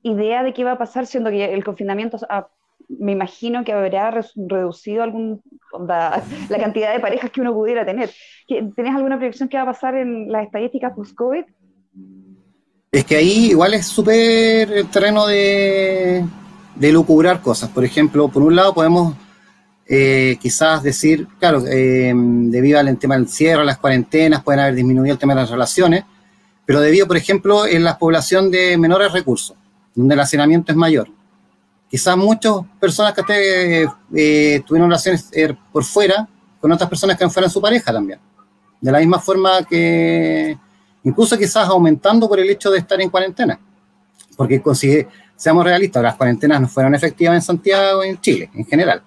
idea de qué va a pasar siendo que el confinamiento ha me imagino que habrá reducido algún, la, cantidad de parejas que uno pudiera tener. ¿Tenés alguna proyección que va a pasar en las estadísticas post-COVID? Es que ahí igual es súper el terreno de, de lucubrar cosas. Por ejemplo, por un lado podemos eh, quizás decir, claro, eh, debido al tema del cierre, las cuarentenas, pueden haber disminuido el tema de las relaciones, pero debido, por ejemplo, en la población de menores recursos, donde el hacinamiento es mayor quizás muchas personas que eh, tuvieron relaciones eh, por fuera con otras personas que no fueran su pareja también. De la misma forma que incluso quizás aumentando por el hecho de estar en cuarentena. Porque seamos realistas, las cuarentenas no fueron efectivas en Santiago y en Chile en general.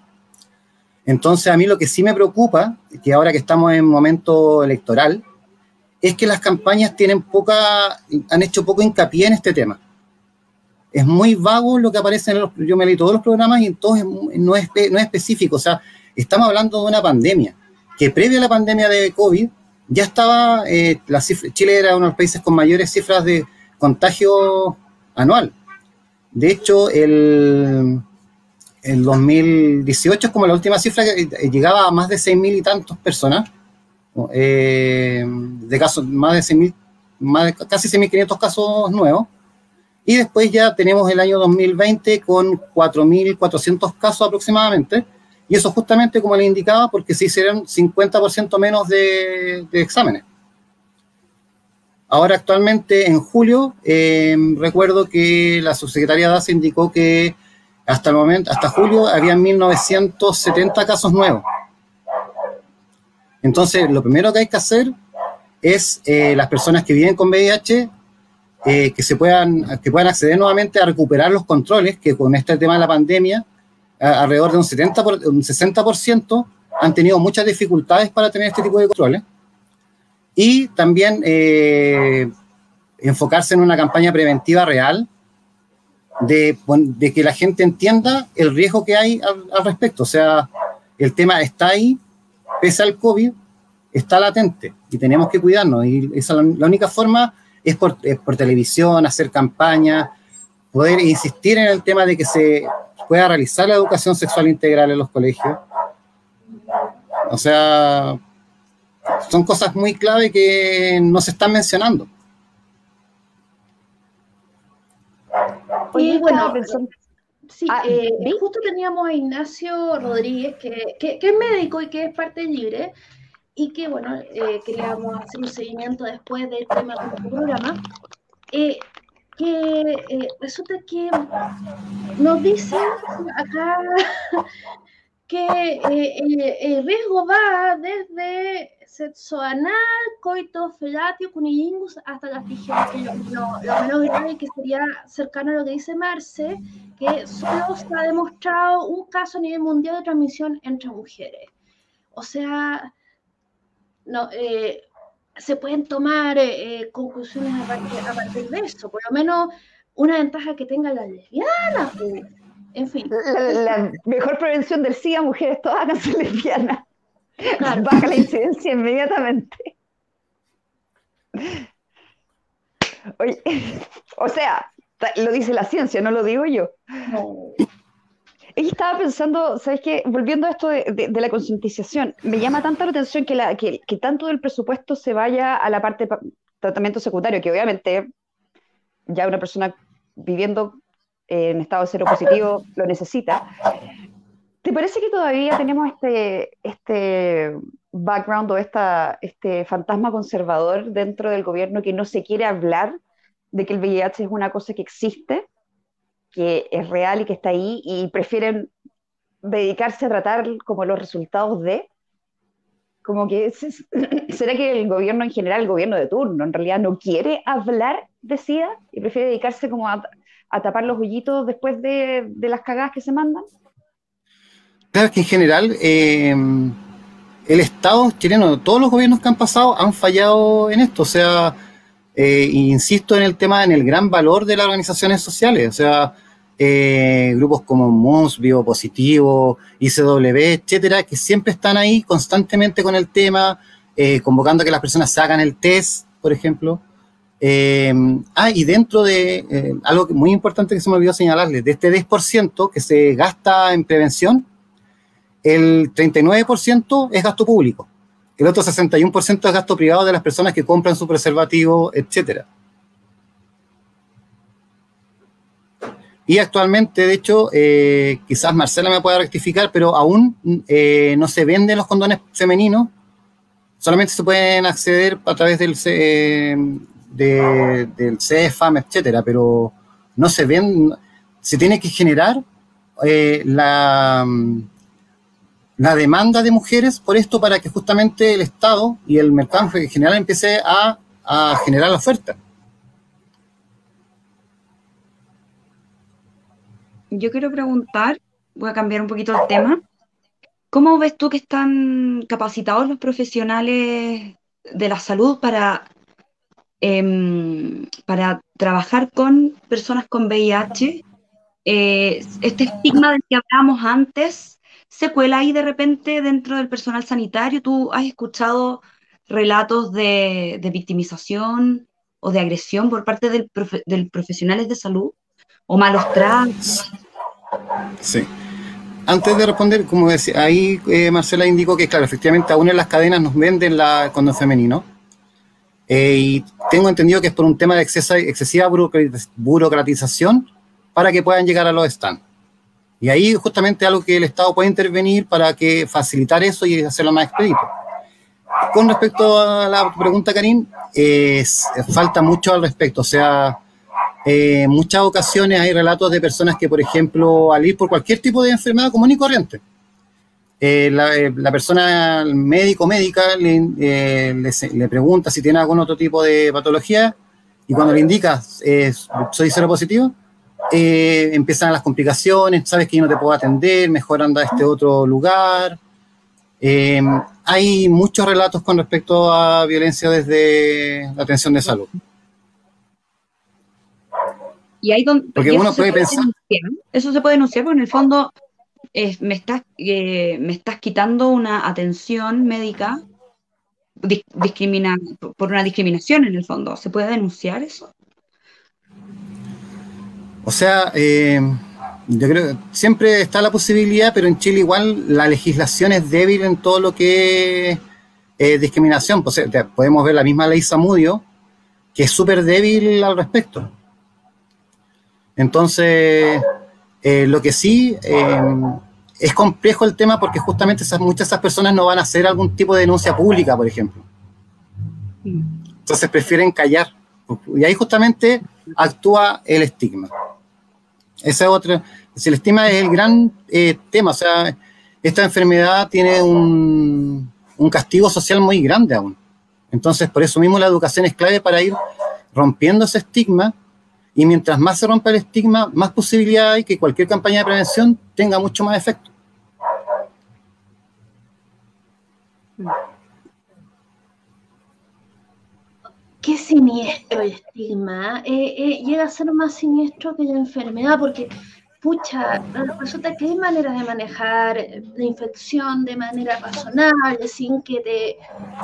Entonces a mí lo que sí me preocupa, que ahora que estamos en momento electoral, es que las campañas tienen poca, han hecho poco hincapié en este tema es muy vago lo que aparece en los, yo me leí todos los programas y entonces no es, no es específico, o sea, estamos hablando de una pandemia, que previa a la pandemia de COVID ya estaba, eh, la Chile era uno de los países con mayores cifras de contagio anual. De hecho, el, el 2018 es como la última cifra que eh, llegaba a más de 6.000 y tantos personas, eh, de casos, más de 6.000, más de casi 6.500 casos nuevos. Y después ya tenemos el año 2020 con 4.400 casos aproximadamente. Y eso justamente como le indicaba, porque se hicieron 50% menos de, exámenes. Ahora actualmente en julio, eh, recuerdo que la subsecretaria DAS indicó que hasta el momento, hasta julio, había 1.970 casos nuevos. Entonces, lo primero que hay que hacer es eh, las personas que viven con VIH eh, que se puedan que puedan acceder nuevamente a recuperar los controles que con este tema de la pandemia alrededor de un 70 un 60% han tenido muchas dificultades para tener este tipo de controles y también eh, enfocarse en una campaña preventiva real de, de, que la gente entienda el riesgo que hay al, respecto. O sea, el tema está ahí, pese al COVID, está latente y tenemos que cuidarnos. Y esa, la, única forma es por, por televisión, hacer campañas, poder insistir en el tema de que se pueda realizar la educación sexual integral en los colegios. O sea, son cosas muy clave que no se están mencionando. Y bueno, sí, ah, eh, justo teníamos a Ignacio Rodríguez, que, que, es médico y que es parte libre, y que, bueno, eh, queríamos hacer un seguimiento después del tema del programa, eh, que resulta que nos dicen acá que el riesgo va desde sexo anal, coito, felatio, cunilingus, hasta las tijeras, que lo, menos grave que sería cercano a lo que dice Marce, que solo se ha demostrado un caso a nivel mundial de transmisión entre mujeres. O sea, no, eh, se pueden tomar eh, eh, conclusiones a partir, de eso, por lo menos una ventaja que tenga la lesbiana. Pues. En fin. La, mejor prevención del SIDA, mujeres todas hagan ser lesbianas. Baja la incidencia inmediatamente. Oye, o sea, lo dice la ciencia, no lo digo yo. Ella estaba pensando, ¿sabes qué? Volviendo a esto de, la concientización, me llama tanta la atención que, la, que, tanto del presupuesto se vaya a la parte de tratamiento secundario, que obviamente ya una persona viviendo en estado cero positivo lo necesita, ¿Te parece que todavía tenemos este, este background o esta, este fantasma conservador dentro del gobierno que no se quiere hablar de que el VIH es una cosa que existe, que es real y que está ahí y prefieren dedicarse a tratar como los resultados de? Como que será que el gobierno en general, el gobierno de turno, en realidad no quiere hablar de SIDA y prefiere dedicarse como a, tapar los hoyitos después de, de las cagadas que se mandan? Claro que en general eh, el Estado chileno, todos los gobiernos que han pasado han fallado en esto. O sea, eh, insisto en el tema, en el gran valor de las organizaciones sociales. O sea, eh, grupos como MOS, Vivo Positivo, ICW, etcétera, que siempre están ahí constantemente con el tema, convocando a que las personas se hagan el test, por ejemplo. ah, y dentro de algo muy importante que se me olvidó señalarles, de este 10% que se gasta en prevención, el 39% es gasto público, el otro 61% es gasto privado de las personas que compran su preservativo, etc. Y actualmente, de hecho, eh, quizás Marcela me pueda rectificar, pero aún eh, no se venden los condones femeninos, solamente se pueden acceder a través del, eh, del CEFAM, etcétera, pero no se ven, se tiene que generar la la demanda de mujeres por esto para que justamente el Estado y el mercado en general empiece a, generar la oferta. Yo quiero preguntar, voy a cambiar un poquito el tema. ¿Cómo ves tú que están capacitados los profesionales de la salud para, em, para trabajar con personas con VIH? Eh, este estigma del que hablábamos antes se cuela ahí de repente dentro del personal sanitario? ¿Tú has escuchado relatos de, victimización o de agresión por parte del, del profesionales de salud o malos tratos. Sí. Antes de responder, como decía, ahí eh, Marcela indicó que, claro, efectivamente aún en las cadenas nos venden la condón femenino. Eh, y tengo entendido que es por un tema de excesiva burocratización para que puedan llegar a los stands. Y ahí justamente algo que el Estado puede intervenir para que facilitar eso y hacerlo más expedito. Con respecto a la pregunta, Karim, falta mucho al respecto. O sea, en eh, muchas ocasiones hay relatos de personas que, por ejemplo, al ir por cualquier tipo de enfermedad común y corriente, eh, eh, la, persona médico médica le, pregunta si tiene algún otro tipo de patología y cuando le indica soy cero positivo, empiezan las complicaciones, sabes que yo no te puedo atender, mejor anda a este otro lugar. hay muchos relatos con respecto a violencia desde la atención de salud. Y ahí donde, porque uno puede pensar. Eso se puede denunciar porque en el fondo me, estás, eh, me estás quitando una atención médica discrimina, por una discriminación en el fondo. ¿Se puede denunciar eso? O sea, eh, yo creo que siempre está la posibilidad, pero en Chile igual la legislación es débil en todo lo que es discriminación. Pues, podemos ver la misma ley Samudio, que es súper débil al respecto. Entonces, eh, lo que sí eh, es complejo el tema porque justamente muchas de esas personas no van a hacer algún tipo de denuncia pública, por ejemplo. Entonces prefieren callar. Y ahí justamente actúa el estigma. Ese es otro. El estigma es el gran eh, tema. O sea, esta enfermedad tiene un, un castigo social muy grande aún. Entonces, por eso mismo la educación es clave para ir rompiendo ese estigma y mientras más se rompa el estigma, más posibilidad hay que cualquier campaña de prevención tenga mucho más efecto. Qué siniestro el estigma. Eh, eh, llega a ser más siniestro que la enfermedad, porque, pucha, resulta que hay maneras de manejar la infección de manera personal, sin que te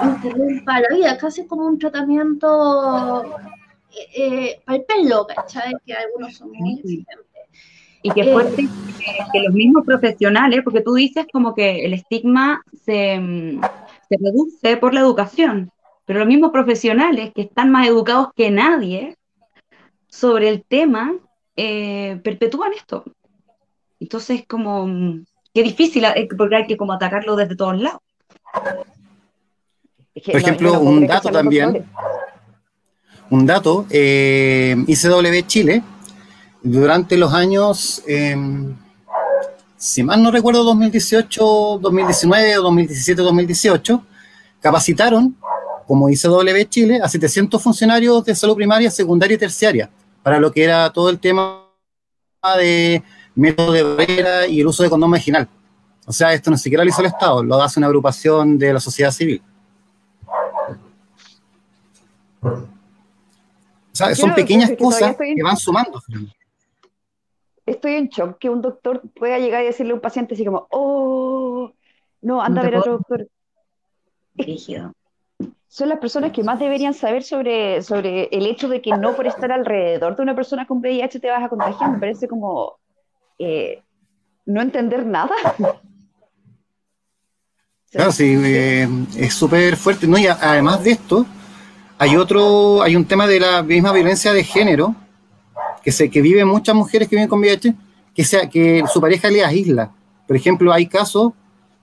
interrumpa la vida, casi como un tratamiento eh, el pelo, ¿cachai? Que algunos son muy exigentes. Y que fuerte que los mismos profesionales, porque tú dices como que el estigma se, mm, se reduce por la educación, pero los mismos profesionales que están más educados que nadie sobre el tema eh, perpetúan esto. Entonces, como, mm, qué difícil, eh, porque hay que como atacarlo desde todos lados. Por ejemplo, un dato también, un dato, eh, ICW Chile, durante los años, em, si mal no recuerdo, 2018, 2019 o 2017, 2018, capacitaron como ICW Chile a 700 funcionarios de salud primaria, secundaria y terciaria para lo que era todo el tema de método de barrera y el uso de condón vaginal. O sea, esto no siquiera lo hizo el Estado, lo hace una agrupación de la sociedad civil son pequeñas cosas que, van sumando. Estoy en shock que un doctor pueda llegar y decirle a un paciente así como, oh, no, anda a ver a otro doctor. Rígido. Son las personas que más deberían saber sobre, sobre el hecho de que no por estar alrededor de una persona con VIH te vas a contagiar. Me parece como eh, no entender nada. Claro, sí, eh, es súper fuerte. ¿no? Y además de esto, hay otro, hay un tema de la misma violencia de género que se que viven muchas mujeres que viven con VIH, que sea que su pareja le aísla. Por ejemplo, hay casos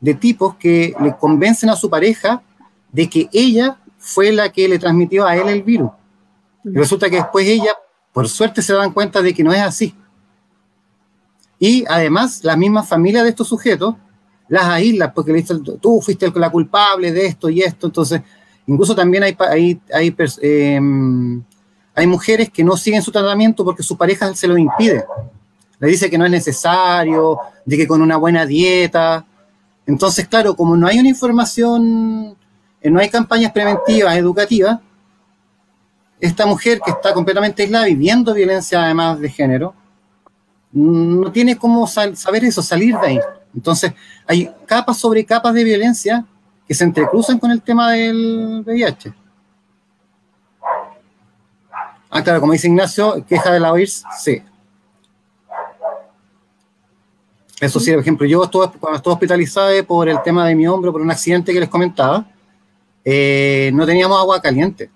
de tipos que le convencen a su pareja de que ella fue la que le transmitió a él el virus. Y resulta que después ella, por suerte, se dan cuenta de que no es así. Y además, la misma familia de estos sujetos las aísla porque le dicen, tú fuiste la culpable de esto y esto. Entonces, Incluso también hay, hay, hay, em, hay mujeres que no siguen su tratamiento porque su pareja se lo impide. Le dice que no es necesario, de que con una buena dieta. Entonces, claro, como no hay una información, eh, no hay campañas preventivas, educativas, esta mujer que está completamente aislada, viviendo violencia además de género, no tiene cómo saber eso, salir de ahí. Entonces, hay capas sobre capas de violencia que se entrecruzan con el tema del VIH. Ah, claro, como dice Ignacio, queja de la OIRS, sí. Eso sí, por ejemplo, yo estuve, cuando estuve hospitalizada por el tema de mi hombro, por un accidente que les comentaba, eh, no teníamos agua caliente.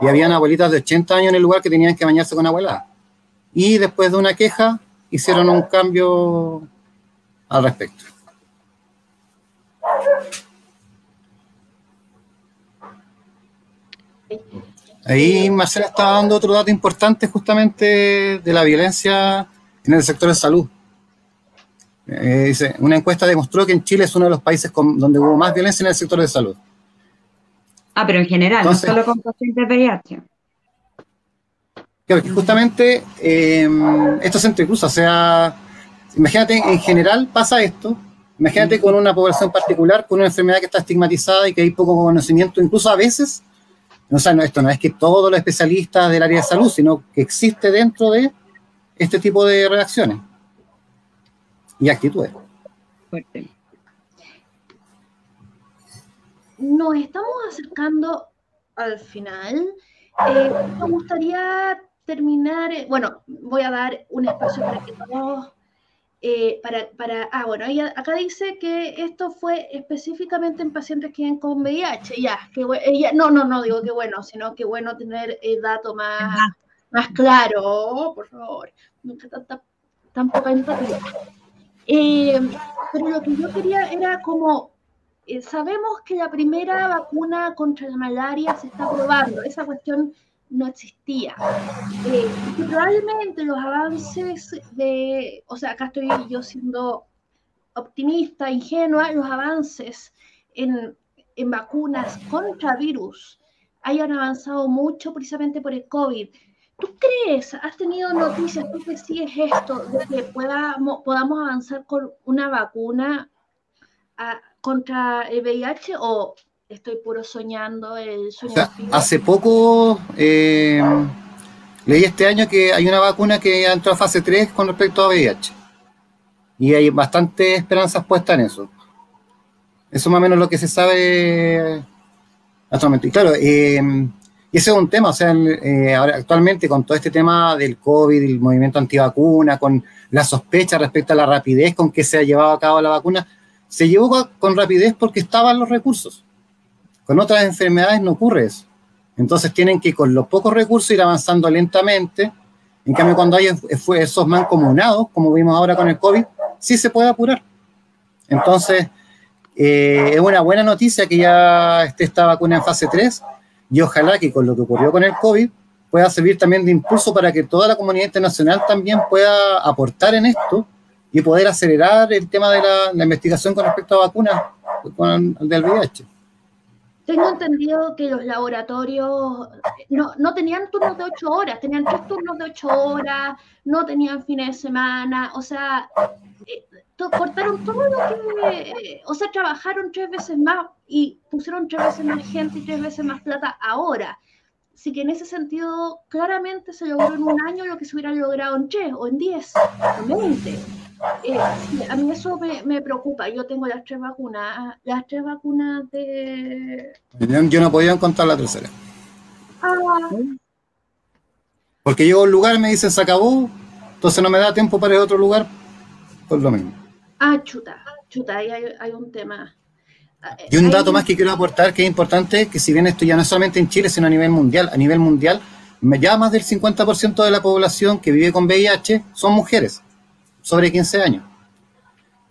Y habían abuelitas de 80 años en el lugar que tenían que bañarse con abuela. Y después de una queja, hicieron un cambio al respecto. Ahí Marcela está dando otro dato importante justamente de la violencia en el sector de salud. Eh, dice, una encuesta demostró que en Chile es uno de los países donde hubo más violencia en el sector de salud. Ah, pero en general, no solo con pacientes VIH. Claro, que justamente eh, esto se entrecruza, o sea, imagínate, en general pasa esto, imagínate con una población particular, con una enfermedad que está estigmatizada y que hay poco conocimiento, incluso a veces, o sea, no, esto no es que todos los especialistas del área de salud, sino que existe dentro de este tipo de reacciones y actitudes. Fuerte. Nos estamos acercando al final. Eh, me gustaría terminar, eh, bueno, voy a dar un espacio para que todos, eh, para, para, ah, bueno, acá dice que esto fue específicamente en pacientes que vienen con VIH, ya, que ella, no, no, no digo que bueno, sino que bueno tener el dato más, más claro, por favor, nunca tanta, tan poca empatía. Eh, pero lo que yo quería era como, eh, sabemos que la primera vacuna contra la malaria se está probando, esa cuestión no existía. Eh, probablemente los avances de, o sea, acá estoy yo siendo optimista, ingenua, los avances en, en vacunas contra virus hayan avanzado mucho precisamente por el COVID. ¿Tú crees, has tenido noticias, tú que esto, de que podamos, podamos avanzar con una vacuna ah, contra el VIH o estoy puro soñando el sueño? hace poco eh, leí este año que hay una vacuna que entró a fase 3 con respecto a VIH. Y hay bastantes esperanzas puestas en eso. Eso más o menos lo que se sabe actualmente. Y claro, eh, y ese es un tema, o sea, eh, ahora, actualmente con todo este tema del COVID, el movimiento antivacuna, con la sospecha respecto a la rapidez con que se ha llevado a cabo la vacuna, se llevó con rapidez porque estaban los recursos. Con otras enfermedades no ocurre eso. Entonces tienen que con los pocos recursos ir avanzando lentamente. En cambio, cuando hay esos mancomunados, como vimos ahora con el COVID, sí se puede apurar. Entonces, eh, es una buena noticia que ya esté esta vacuna en fase 3 y ojalá que con lo que ocurrió con el COVID pueda servir también de impulso para que toda la comunidad internacional también pueda aportar en esto y poder acelerar el tema de la, investigación con respecto a vacunas con, del VIH. Tengo entendido que los laboratorios no, no, tenían turnos de ocho horas, tenían tres turnos de ocho horas, no tenían fines de semana, o sea, eh, cortaron todo lo que, o sea, trabajaron tres veces más y pusieron tres veces más gente y tres veces más plata ahora. Así que en ese sentido, claramente se logró en un año lo que se hubiera logrado en tres o en diez o en veinte. Eh, a mí eso me, preocupa. Yo tengo las tres vacunas, las tres vacunas de... Yo no podía encontrar la tercera. Ah. Porque llego a un lugar, me dicen se acabó, entonces no me da tiempo para ir a otro lugar, pues lo mismo. Ah, chuta, chuta, ahí hay, un tema. Ah, y un dato más que quiero aportar que es importante, que si bien esto ya no es solamente en Chile, sino a nivel mundial, a nivel mundial, ya más del 50% de la población que vive con VIH son mujeres, sobre 15 años.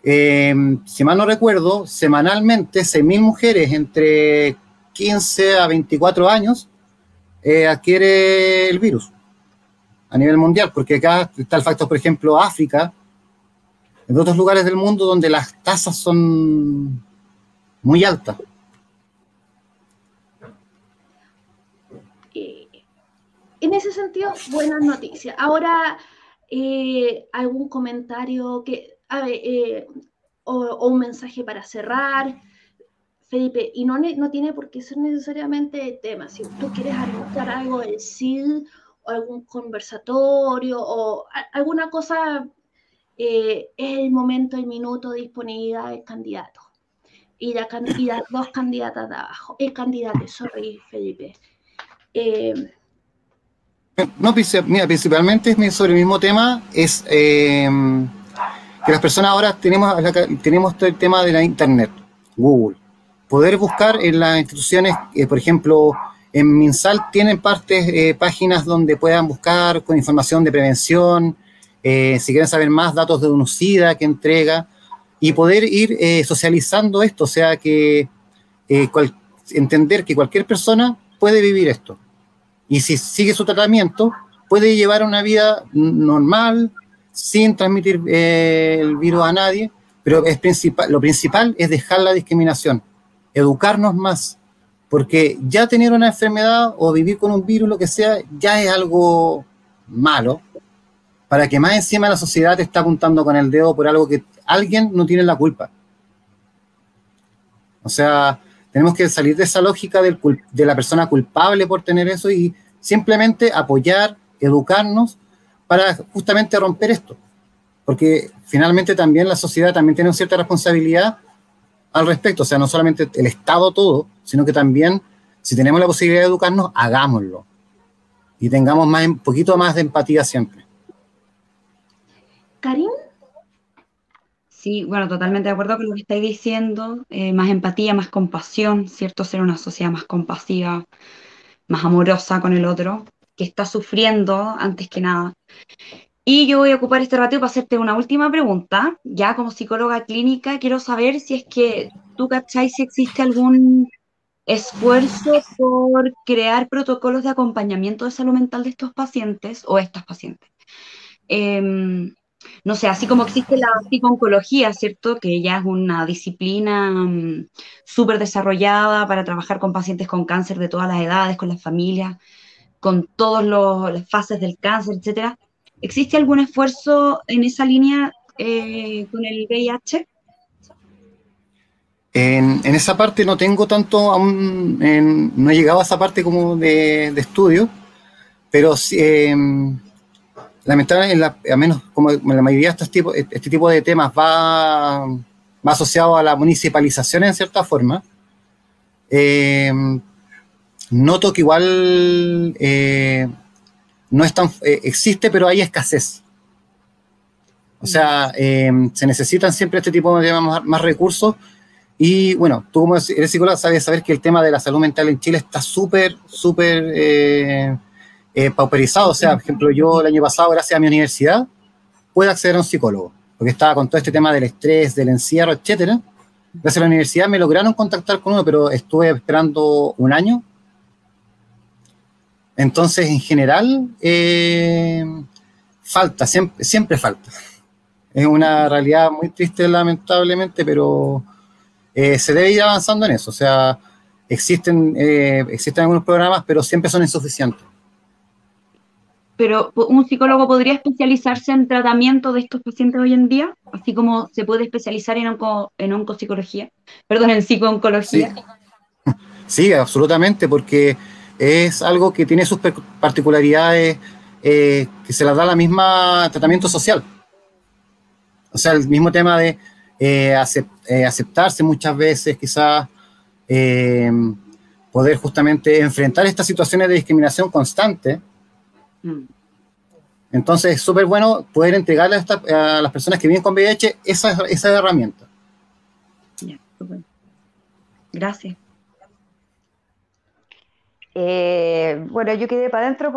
Em, si mal no recuerdo, semanalmente 6.000 mujeres entre 15 a 24 años eh, adquiere el virus a nivel mundial, porque acá está el factor, por ejemplo, África, en otros lugares del mundo donde las tasas son muy altas. Eh, en ese sentido, buenas noticias. Ahora, eh, algún comentario que, eh, o, un mensaje para cerrar. Felipe, y no, no tiene por qué ser necesariamente tema. Si tú quieres anunciar algo del CID o algún conversatorio o alguna cosa eh, es el momento, el minuto de disponibilidad del candidato. y, las dos candidatas de abajo. El candidato, sorry, Felipe. No, mira, principalmente sobre el mismo tema, es eh, que las personas ahora tenemos, tenemos el tema de la Internet, Google. Poder buscar en las instituciones, eh, por ejemplo, en MinSal tienen partes, páginas donde puedan buscar con información de prevención, si quieren saber más datos de un SIDA que entrega, y poder ir socializando esto, o sea que entender que cualquier persona puede vivir esto y si sigue su tratamiento, puede llevar una vida normal, sin transmitir eh, el virus a nadie, pero es principal, lo principal es dejar la discriminación, educarnos más, porque ya tener una enfermedad o vivir con un virus, lo que sea, ya es algo malo, para que más encima la sociedad te está apuntando con el dedo por algo que alguien no tiene la culpa. O sea, tenemos que salir de esa lógica de la persona culpable por tener eso y simplemente apoyar, educarnos para justamente romper esto. Porque finalmente también la sociedad también tiene una cierta responsabilidad al respecto. O sea, no solamente el Estado todo, sino que también si tenemos la posibilidad de educarnos, hagámoslo. Y tengamos un poquito más de empatía siempre. Karim. Sí, bueno, totalmente de acuerdo con lo que estáis diciendo. Eh, más empatía, más compasión, ¿cierto? Ser una sociedad más compasiva, más amorosa con el otro, que está sufriendo antes que nada. Y yo voy a ocupar este ratio para hacerte una última pregunta. Ya como psicóloga clínica, quiero saber si es que tú cacháis si existe algún esfuerzo por crear protocolos de acompañamiento de salud mental de estos pacientes o estas pacientes. Eh, no sé, así como existe la psicooncología, ¿cierto? Que ya es una disciplina mm, súper desarrollada para trabajar con pacientes con cáncer de todas las edades, con las familias, con todas las fases del cáncer, etcétera. ¿Existe algún esfuerzo en esa línea eh, con el VIH? En, esa parte no tengo tanto, aún no he llegado a esa parte como de, estudio, pero sí, em, lamentablemente, a menos como la mayoría de estos tipos, este tipo de temas va, va asociado a la municipalización en cierta forma, eh, noto que igual eh, no es tan, eh, existe, pero hay escasez. O sea, se necesitan siempre este tipo de temas más, recursos. Y bueno, tú como eres psicólogo sabes saber que el tema de la salud mental en Chile está súper, súper eh, pauperizado. O sea, por ejemplo, yo el año pasado, gracias a mi universidad, pude acceder a un psicólogo, porque estaba con todo este tema del estrés, del encierro, etcétera. Gracias a la universidad me lograron contactar con uno, pero estuve esperando un año. Entonces, en general, eh, falta, siempre, falta. Es una realidad muy triste, lamentablemente, pero eh, se debe ir avanzando en eso. O sea, existen, existen algunos programas, pero siempre son insuficientes pero un psicólogo podría especializarse en tratamiento de estos pacientes hoy en día, así como se puede especializar en, onco, en oncopsicología, perdón, en psicooncología. Sí. absolutamente, porque es algo que tiene sus particularidades eh, que se las da la misma tratamiento social. O sea, el mismo tema de eh, eh, aceptarse muchas veces, quizás poder justamente enfrentar estas situaciones de discriminación constante. Entonces es súper bueno poder entregarle a, las personas que vienen con VIH esa, esa herramienta. Gracias. Eh, bueno, yo quedé para adentro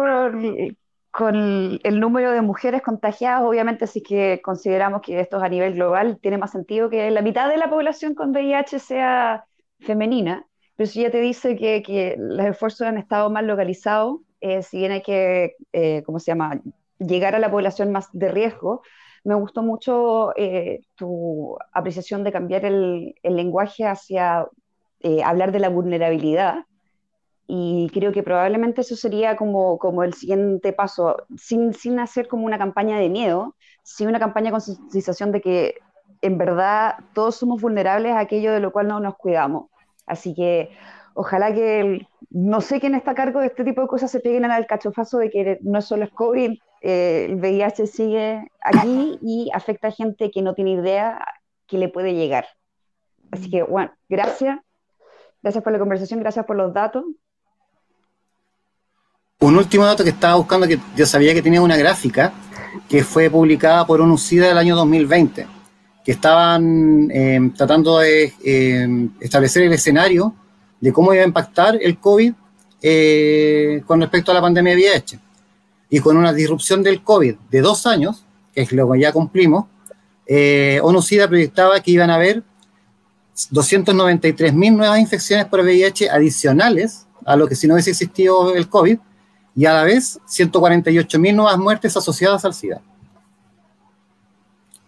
con el número de mujeres contagiadas. Obviamente, si que consideramos que esto es a nivel global, tiene más sentido que la mitad de la población con VIH sea femenina. Pero si ya te dice que, que los esfuerzos han estado mal localizados, eh, si bien hay que, eh, ¿cómo se llama?, llegar a la población más de riesgo, me gustó mucho eh, tu apreciación de cambiar el, lenguaje hacia hablar de la vulnerabilidad. Y creo que probablemente eso sería como, como el siguiente paso, sin, sin hacer como una campaña de miedo, sino una campaña con sensación de que en verdad todos somos vulnerables a aquello de lo cual no nos cuidamos. Así que ojalá que no sé quién está a cargo de este tipo de cosas se peguen al cachofazo de que no solo es COVID, eh, el VIH sigue aquí y afecta a gente que no tiene idea que le puede llegar. Así que, bueno, gracias. Gracias por la conversación, gracias por los datos. Un último dato que estaba buscando, que yo sabía que tenía una gráfica que fue publicada por UNUCIDA del año 2020, que estaban eh, tratando de eh, establecer el escenario de cómo iba a impactar el COVID eh, con respecto a la pandemia de VIH. Y con una disrupción del COVID de dos años, que es lo que ya cumplimos, eh, ONU-SIDA proyectaba que iban a haber 293.000 nuevas infecciones por VIH adicionales a lo que si no hubiese existido el COVID, y a la vez 148.000 nuevas muertes asociadas al SIDA.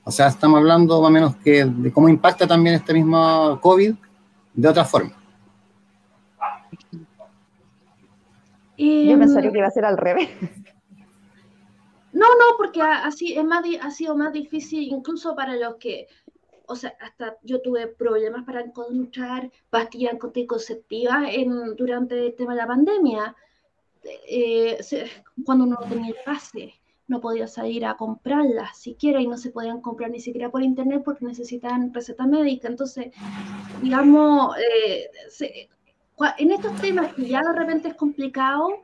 O sea, estamos hablando más o menos que de cómo impacta también este mismo COVID de otra forma. Yo pensaría que iba a ser al revés. No, no, porque así es más, ha sido más difícil incluso para los que, o sea, hasta yo tuve problemas para encontrar pastillas anticonceptivas en, durante el tema de la pandemia, eh, cuando uno tenía el pase, no podía salir a comprarlas siquiera y no se podían comprar ni siquiera por internet porque necesitaban receta médica. Entonces, digamos, eh, en estos temas que ya de repente es complicado,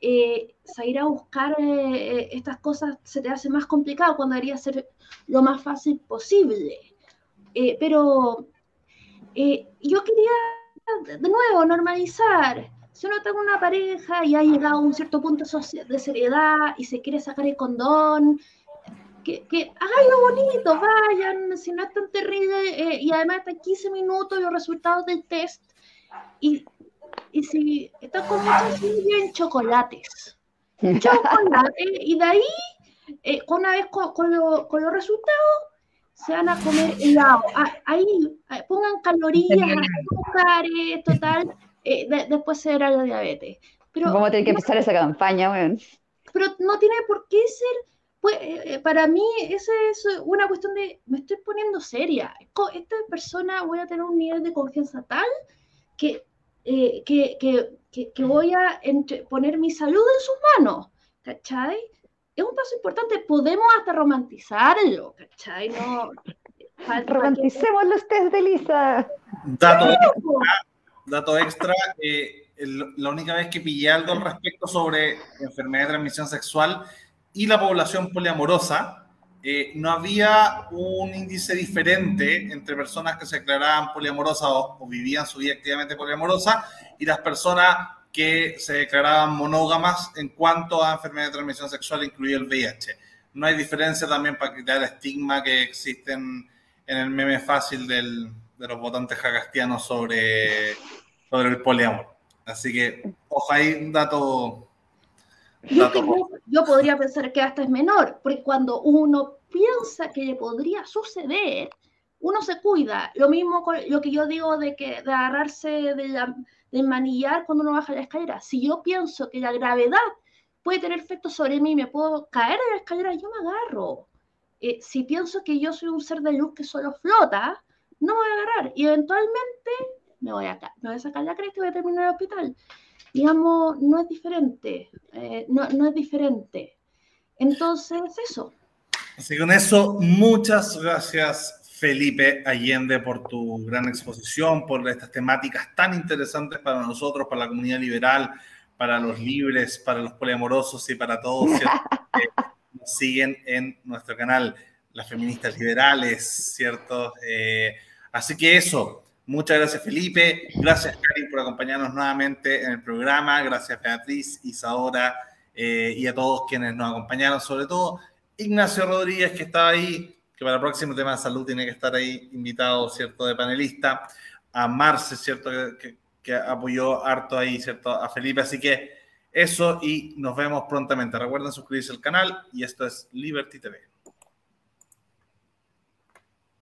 eh, salir a buscar eh, estas cosas se te hace más complicado cuando debería ser lo más fácil posible. Eh, pero yo quería, de nuevo, normalizar. Si uno tiene una pareja y ha llegado a un cierto punto de seriedad y se quiere sacar el condón, que, que lo bonito, vayan, si no es tan terrible, y además está 15 minutos los resultados del test, y y si está con muchos en chocolates. Chocolate, y de ahí, eh, una vez con, con, los resultados, se van a comer helado. Ah, ahí, pongan calorías, azúcares, total, eh, después se verá la diabetes. Pero, Vamos a tener que empezar esa campaña, weón. Pero no tiene por qué ser pues eh, para mí esa es una cuestión de, me estoy poniendo seria. Esta persona voy a tener un nivel de confianza tal que eh, que, que, que, voy a poner mi salud en sus manos, ¿cachai? Es un paso importante, podemos hasta romantizarlo, ¿cachai? No, Romanticemos los test de Lisa. Dato extra, dato extra eh, la única vez que pillé algo al respecto sobre enfermedad de transmisión sexual y la población poliamorosa, eh, no había un índice diferente entre personas que se declaraban poliamorosas o, vivían su vida activamente poliamorosa y las personas que se declaraban monógamas en cuanto a enfermedad de transmisión sexual, incluido el VIH. No hay diferencia también para quitar el estigma que existen en el meme fácil de los votantes jagastianos sobre, sobre el poliamor. Así que, ojo, hay un dato yo, podría pensar que hasta es menor, porque cuando uno piensa que le podría suceder, uno se cuida. Lo mismo con lo que yo digo de que de agarrarse de, la, manillar cuando uno baja la escalera. Si yo pienso que la gravedad puede tener efecto sobre mí, me puedo caer de la escalera, yo me agarro. Eh, si pienso que yo soy un ser de luz que solo flota, no me voy a agarrar y eventualmente me voy a, me voy a sacar la cresta y voy a terminar en el hospital digamos, no es diferente, eh, no, no, es diferente. Entonces, eso. Así que con eso, muchas gracias Felipe Allende por tu gran exposición, por estas temáticas tan interesantes para nosotros, para la comunidad liberal, para los libres, para los poliamorosos y para todos que nos siguen en nuestro canal, las feministas liberales, ¿cierto? Eh, así que eso, Muchas gracias, Felipe. Gracias, Karin, por acompañarnos nuevamente en el programa. Gracias, Beatriz, Isadora eh, y a todos quienes nos acompañaron, sobre todo Ignacio Rodríguez, que estaba ahí, que para el próximo tema de salud tiene que estar ahí invitado, ¿cierto?, de panelista. A Marce, ¿cierto?, que, que apoyó harto ahí, ¿cierto?, a Felipe. Así que eso y nos vemos prontamente. Recuerden suscribirse al canal y esto es Liberty TV.